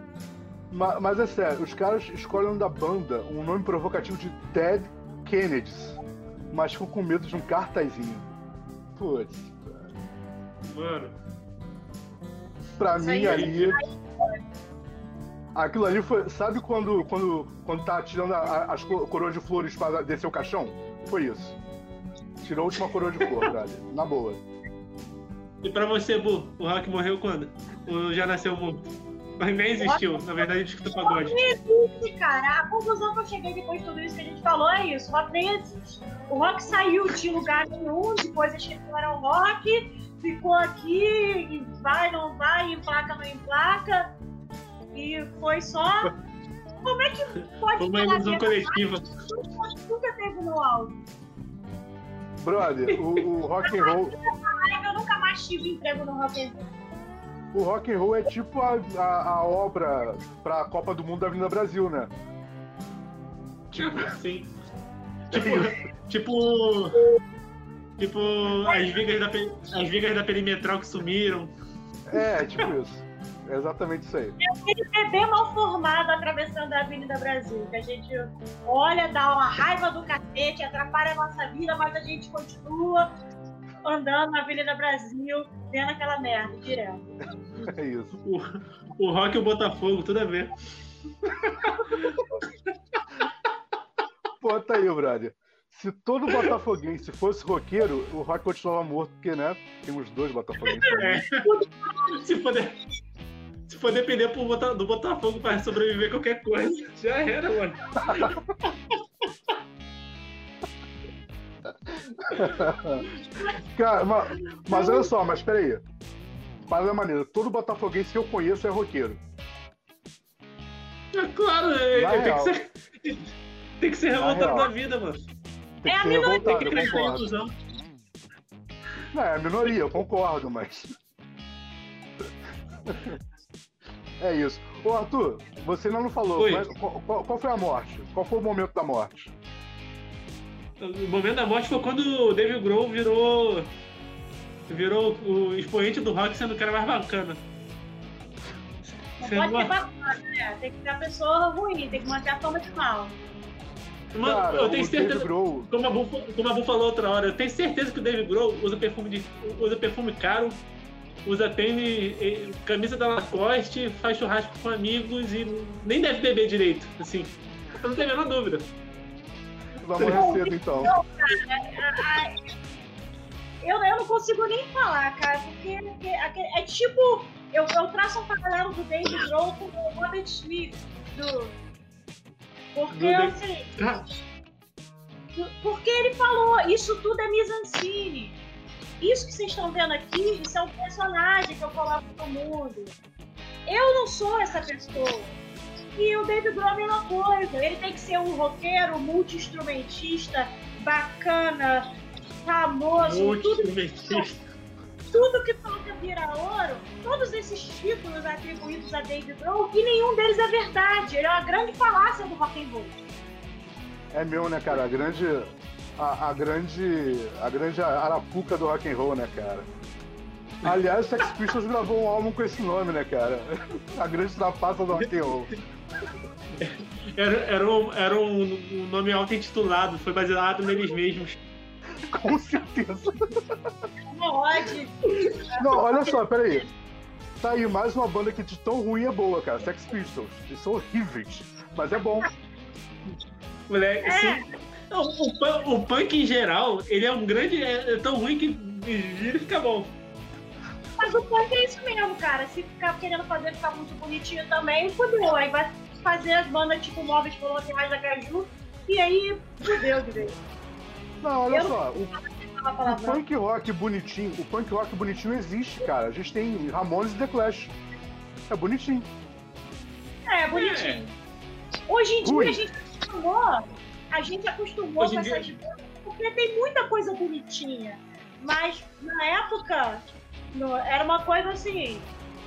mas, mas é sério, os caras escolhem da banda um nome provocativo de Ted Kennedy, mas ficam com medo de um cartazinho. Putz. Mano. Pra Isso mim ali. Aquilo ali foi. Sabe quando, quando, quando tá tirando a, as coroas de flores para descer o caixão? Foi isso. Tirou a última coroa de velho. Na boa. E pra você, Bu, o Rock morreu quando? Ou já nasceu morto? Mas nem existiu, na verdade, escuta pagode. Existe, cara. A conclusão que eu cheguei depois de tudo isso que a gente falou é isso. O rock nem existe. O rock saiu de lugar nenhum, de coisas que não eram rock, ficou aqui, vai, não vai, emplaca, não emplaca. E foi só. Como é que pode uma ilusão coletiva. Nunca teve no áudio. Brother, o, o rock and roll. Eu nunca mais tive emprego no rock and roll. O rock and roll é tipo a, a, a obra pra Copa do Mundo da Avenida Brasil, né? Tipo, Sim. Tipo, tipo Tipo, as vigas, da, as vigas da perimetral que sumiram. É, tipo isso. É exatamente isso aí. É aquele bebê mal formado atravessando a Avenida Brasil, que a gente olha, dá uma raiva do cacete, atrapalha a nossa vida, mas a gente continua andando na Avenida Brasil, vendo aquela merda direto. É isso. O, o rock e o Botafogo, tudo a ver. Pô, tá aí, brother se todo botafoguense fosse roqueiro, o rock continuava morto, porque, né? Temos dois botafoguenses. É. se, de... se for depender do Botafogo para sobreviver qualquer coisa, já era, mano. Cara, mas, mas olha só, mas peraí. Para a maneira, todo botafoguense que eu conheço é roqueiro. É claro, é, tem, que ser, tem que ser revoltado da vida, mano. Tem é a minoria que cresceu em ilusão. Não, é a minoria, eu concordo, mas. É isso. Ô Arthur, você ainda não falou, mas qual, qual, foi a morte? Qual foi o momento da morte? O momento da morte foi quando o David Grohl virou. virou o expoente do rock sendo o cara mais bacana. Não pode ser bacana, né? Tem que ser a pessoa ruim, tem que manter a fama de mal. Mano, Cara, eu tenho certeza. Como a, Bu, como a Bu falou outra hora, eu tenho certeza que o David Grohl usa perfume, de, usa perfume caro, usa tênis, camisa da Lacoste, faz churrasco com amigos e nem deve beber direito, assim. Eu não tenho a menor dúvida. Vai morrer cedo então. Não, cara, eu, eu não consigo nem falar, cara, porque, porque é tipo. Eu, eu traço um paralelo do David Grohl com o Robert Smith, do porque é o seguinte. Porque ele falou, isso tudo é mise-en-scène. Isso que vocês estão vendo aqui, isso é um personagem que eu coloco no mundo. Eu não sou essa pessoa. E o David Grohl é a mesma coisa. Ele tem que ser um roqueiro, multi-instrumentista, bacana, famoso. Multi-instrumentista tudo que toca vira ouro, todos esses títulos atribuídos a David Grohl, e nenhum deles é verdade. Ele é uma grande falácia do rock and roll. É meu, né, cara? A grande. A, a grande. A grande arapuca do rock and roll, né, cara? Aliás, o Sex Pistols gravou um álbum com esse nome, né, cara? A grande trapaça do rock and roll. Era, era, um, era um, um nome auto-intitulado, foi baseado neles mesmos. Com certeza. Pode. Não, olha só, peraí. Tá aí, mais uma banda que de tão ruim é boa, cara. Sex Pistols. Eles são horríveis, mas é bom. Moleque, é. O, o, o, punk em geral, ele é um grande. É, é tão ruim que ele fica bom. Mas o punk é isso mesmo, cara. Se ficar querendo fazer ficar muito bonitinho também, fudeu. Aí vai fazer as bandas tipo Móveis Coloniais da Caju, e aí fudeu de vez. Não, olha Eu só. O, o punk rock bonitinho, o punk rock bonitinho existe, cara. A gente tem Ramones e The Clash. É bonitinho. É, é bonitinho. É. Hoje em dia Ui. a gente acostumou, a gente acostumou Hoje com essas dia... bandas, porque tem muita coisa bonitinha. Mas na época no, era uma coisa assim.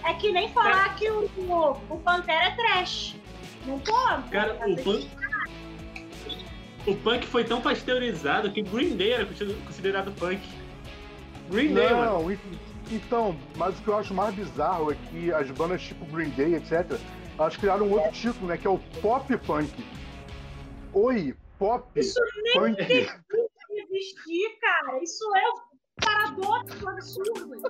É que nem falar é. que o, o, o Pantera é trash. Não pode. Cara, o punk, o punk foi tão pasteurizado que Green Day era considerado punk. Green Day, Não, mano. então, mas o que eu acho mais bizarro é que as bandas tipo Green Day, etc., elas criaram um outro título, né? Que é o pop punk. Oi, pop Isso nem punk. existir, cara. Isso é um paradoxo absurdo.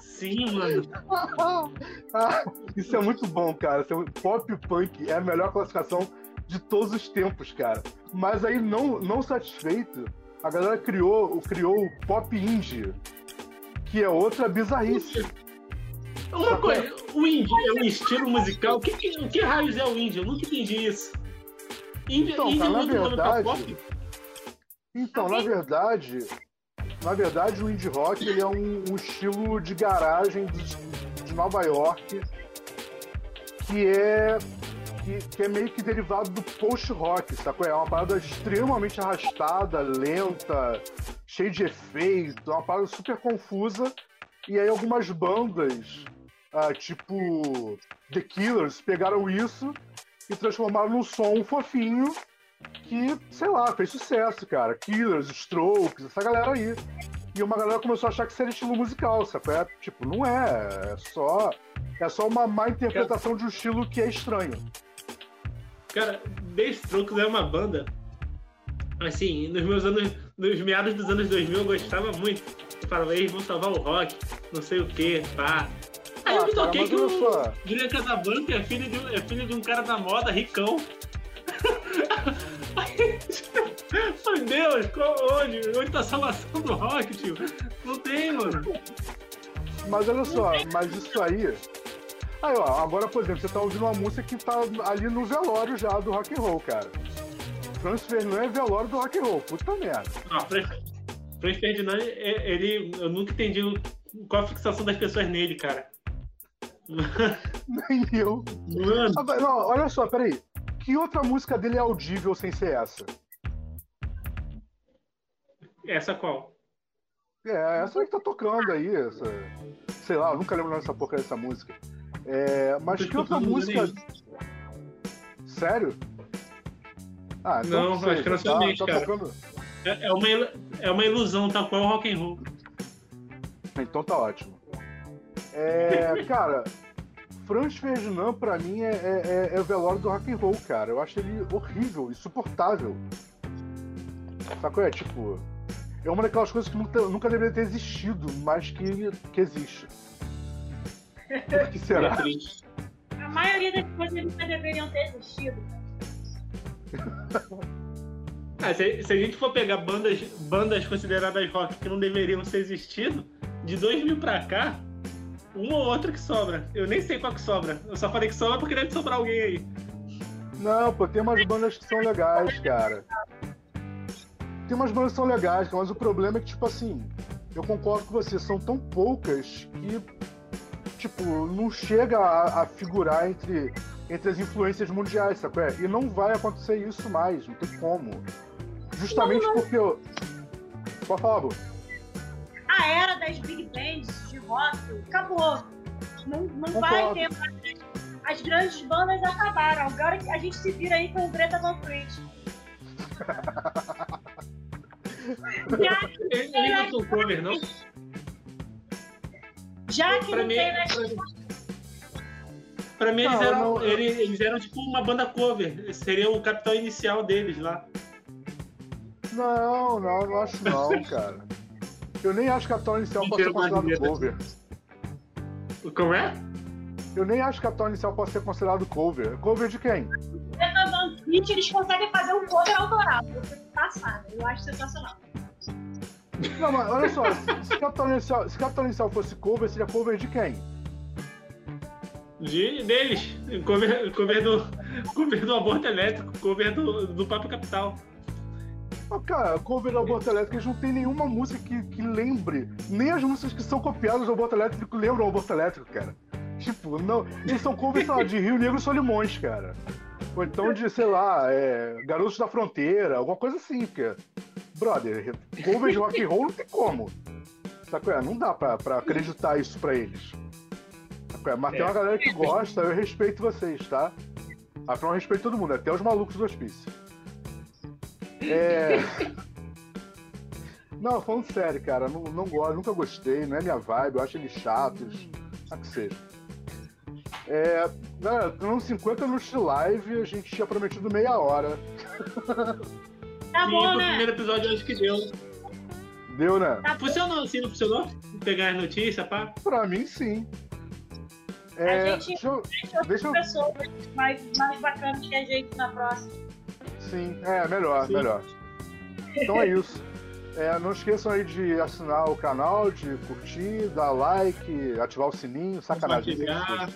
Sim, mano. ah, isso é muito bom, cara. É pop punk é a melhor classificação de todos os tempos, cara. Mas aí, não, não satisfeito, a galera criou, criou o pop indie, que é outra bizarrice. Uma coisa, o indie é um estilo musical. O que, que, o que raios é o indie? Eu nunca entendi isso. Então, tá, na verdade. Então, na verdade, na verdade, o indie rock ele é um, um estilo de garagem de, de Nova York que é que, que, é meio que derivado do post-rock, sacou? É uma parada extremamente arrastada, lenta, cheia de efeito, é uma parada super confusa. E aí algumas bandas, ah, tipo The Killers, pegaram isso e transformaram num som fofinho que, sei lá, fez sucesso, cara. Killers, Strokes, essa galera aí. E uma galera começou a achar que seria estilo musical, sabe? É, tipo, não é. É só, é só uma má interpretação de um estilo que é estranho. Cara, The Strokes é uma banda. Assim, nos meus anos. Nos meados dos anos 2000 eu gostava muito. Eu eles vão salvar o rock, não sei o que, pá. Aí ah, eu me toquei que o Julian Casablanca é filho, de, é filho de um cara da moda, ricão. Meu Deus, qual, onde? Onde tá a salvação do rock, tio? Não tem, mano. Mas olha só, mas isso aí. Aí, ó, agora, por exemplo, você tá ouvindo uma música que tá ali no velório já do rock and roll, cara. Franz Ferdinand é velório do rock and roll, puta merda. Ah, Franz Ferdinand, ele. Eu nunca entendi qual a fixação das pessoas nele, cara. Nem eu. Mano. Não, olha só, peraí. Que outra música dele é audível sem ser essa? Essa qual? É, essa que tá tocando aí, essa. Sei lá, eu nunca lembro dessa porca dessa música. É, mas que outra música. Sério? Ah, então não, não acho que não tá, tá cara. Tocando... É, é, uma, é uma ilusão, tá qual é o rock and roll. Então tá ótimo. É, cara, Franz Ferdinand, pra mim, é, é, é, o velório do rock and roll, cara. Eu acho ele horrível, insuportável. Sacou? É tipo. É uma daquelas coisas que nunca, nunca deveria ter existido, mas que, que existe. Por que será? A maioria das coisas nunca deveriam ter existido. Ah, se, se, a gente for pegar bandas, bandas consideradas rock que não deveriam ter existido, de 2000 pra cá, uma ou outra que sobra. Eu nem sei qual que sobra. Eu só falei que sobra porque deve sobrar alguém aí. Não, pô, tem umas bandas que são legais, cara. Tem umas bandas que são legais, mas o problema é que, tipo assim, eu concordo com você, são tão poucas que, tipo, não chega a, a figurar entre, entre as influências mundiais, sabe? E não vai acontecer isso mais, não tem como. Justamente não, não. porque eu. Pode falar. A era das big bands rock, acabou. Não, não vai ter mais. As grandes bandas acabaram. Agora a gente se vira aí com o Greta Van Fleet. Eles não são cover, não? Já que Pra não mim, tem né? pra mim eles, eram, não. eles, eles eram tipo uma banda cover. Seria o capital inicial deles lá. Não, não, não acho não, cara. Eu nem acho que a Capital Inicial pode ser considerado Magneta. cover. Como é? Eu nem acho que a Capital Inicial pode ser considerado cover. Cover de quem? Metal Van Fleet, eles conseguem fazer um cover autoral. Você passada. Eu acho sensacional. Não, mas olha só, se, Capital Inicial, se Inicial fosse cover, seria cover de quem? De, deles. Cover, cover, do, cover do aborto elétrico, cover do, do Papo Capital. Mas, cara, cover do Aborto Elétrico, eles não tem nenhuma música que, que lembre. Nem as músicas que são copiadas do Aborto Elétrico lembram o Aborto Elétrico, cara. Tipo, não. Eles são covers, sei lá, de Rio Negro e Solimões, cara. Ou então de, sei lá, é, Garotos da Fronteira, alguma coisa assim, porque. Brother, cover de rock and roll não tem como. Sabe? é? Não dá pra, pra acreditar isso pra eles. É? Mas tem uma galera que gosta, eu respeito vocês, tá? Afinal, eu respeito todo mundo, até os malucos do hospício. É. Não, falando sério, cara, não, não gosto, nunca gostei, não é minha vibe, eu acho eles chatos. A que seja. É, galera, nos 50 minutos de live, a gente tinha prometido meia hora. Tá bom, né? primeiro episódio eu acho que deu. Deu, né? Tá bom. Funcionou assim, não funcionou? Pegar as notícias, pá. Pra mim, sim. É, A gente- deixa eu- Deixa Deixa eu- pessoas mais, mais bacanas que a gente na próxima. Sim, é, melhor, Sim. melhor. Então é isso. É, não esqueçam aí de assinar o canal, de curtir, dar like, ativar o sininho, sacanagem. Compartilhar.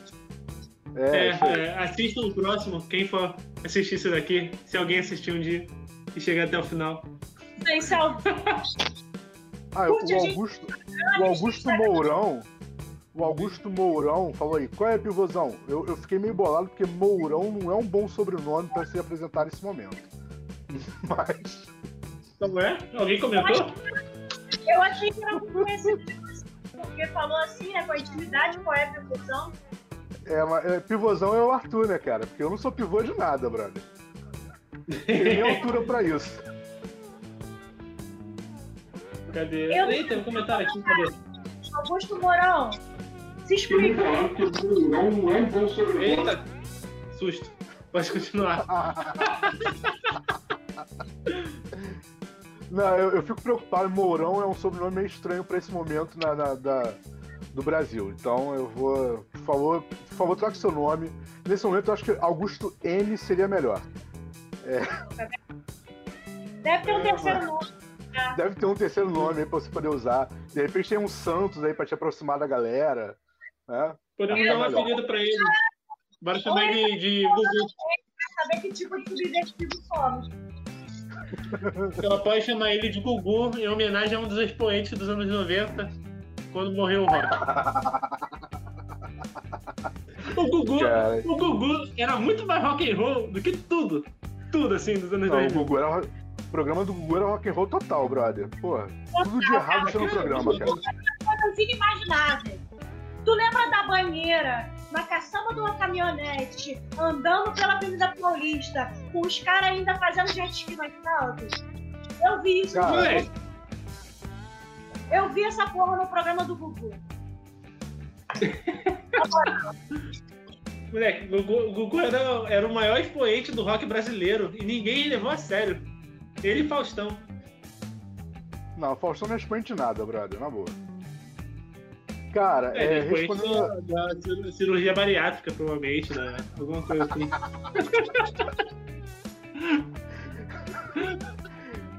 É, É, é, assistam o próximo, quem for assistir isso daqui, se alguém assistir um dia e chegar até o final. Sem sal. Ah, curte o. Augusto, o Augusto Mourão, o Augusto Mourão falou aí, qual é, pivôzão? Eu, eu fiquei meio bolado porque Mourão não é um bom sobrenome pra se apresentar nesse momento. Mas, Como é? Alguém comentou? Eu achei que era muito conhecido porque falou assim, né? Com a intimidade, qual é percussão. é, mas, é, pivôzão é o Arthur, né, cara? Porque eu não sou pivô de nada, brother. Tem nem altura pra isso. Cadê? Eu- Eita, tem um comentário aqui, cadê? Augusto Mourão, se explica. Eita! Susto. Pode continuar. Não, eu, eu fico preocupado. Mourão é um sobrenome meio estranho pra esse momento na, na- da- do Brasil. Então eu vou, por favor, por favor, troque seu nome. Nesse momento eu acho que Augusto N seria melhor. Deve ter um terceiro nome. Deve ter um terceiro nome aí pra você poder usar. De repente tem um Santos aí pra te aproximar da galera. Né? Podemos dar um apelido pra ele. Bora chamar ele de Gugu. Saber que tipo de subjetivo somos. Ela pode chamar ele de Gugu em homenagem a um dos expoentes dos anos 90, quando morreu o rock. O Gugu, Cara. o Gugu era muito mais rock and roll do que tudo. Tudo assim dos anos Não, o 2000. Gugu era. O programa do Gugu era rock and roll total, brother. Porra, tudo de errado tinha no programa, cara. Coisas inimagináveis. Tu lembra da banheira, na caçamba de uma caminhonete, andando pela Avenida Paulista, com os caras ainda fazendo jet ski mais alto? Eu vi isso. Cara. Eu vi essa porra no programa do Gugu. moleque, o Gugu, o Gugu era, era o maior expoente do rock brasileiro e ninguém levou a sério. Ele e Faustão. Não, o Faustão não é expoente de nada, brother, na boa. Cara, É, é, depois respondendo. da, da cir- cirurgia bariátrica, provavelmente, né? Alguma coisa assim.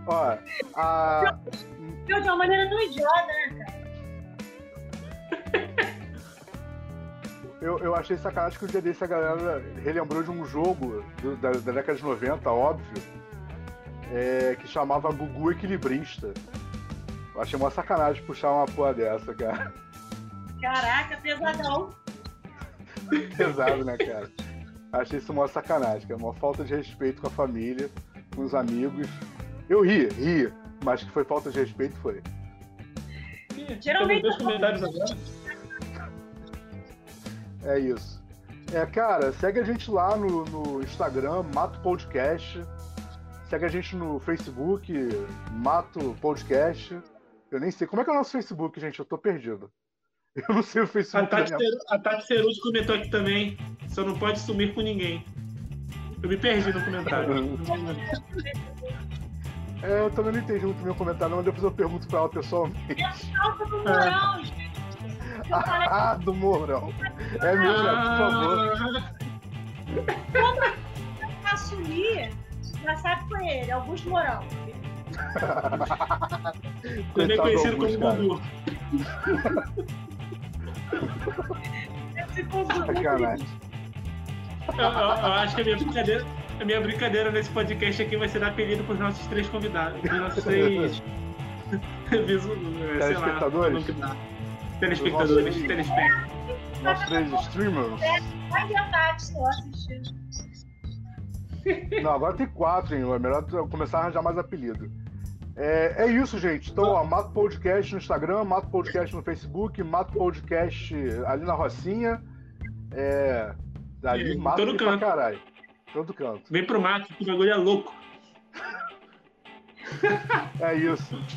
Ó, a. De uma maneira tão idiota, né, cara? Eu, eu achei sacanagem que o dia desse a galera relembrou de um jogo do- da, da década de 90, óbvio, é, que chamava Gugu Equilibrista. Eu achei uma sacanagem puxar uma porra dessa, cara. Caraca, pesadão. Pesado, né, cara? Achei isso uma sacanagem, cara. Uma falta de respeito com a família, com os amigos. Eu ri, ri, mas que foi falta de respeito, foi. Geralmente- Temos dois comentários agora. É isso. É, cara, segue a gente lá no, no Instagram, Mato Podcast. Segue a gente no Facebook, Mato Podcast. Eu nem sei. Como é que é o nosso Facebook, gente? Eu tô perdido. Eu não sei o A Facebook. Tati, mesmo. Ceru- a Tati Ceruti comentou aqui também. Só não pode sumir com ninguém. Eu me perdi no comentário. É, eu também não entendi muito meu comentário, mas depois eu pergunto pra ela pessoalmente. Falta do Mourão, gente. Eu falei Ah, do Mourão. É meu, chefe, por favor. que assumir, já sabe foi ele, Augusto Mourão. Também conhecido como. Gugu. Sacanagem. Eu, eu- eu acho que a minha brincadeira, a minha brincadeira nesse podcast aqui vai ser dar apelido pros nossos três convidados. Pros nossos três. visu- sei lá, Telespectadores? Telespectadores, nossos- telespectadores. Nossos três streamers. vai inventar, estou assistindo. Não, agora tem quatro, hein? É melhor começar a arranjar mais apelido. É, é isso, gente. Então, ó, Mato Podcast no Instagram, Mato Podcast no Facebook, Mato Podcast ali na Rocinha. É. Ali, Em mato todo canto. caralho. Todo canto. Vem pro mato, que o bagulho é louco. É isso.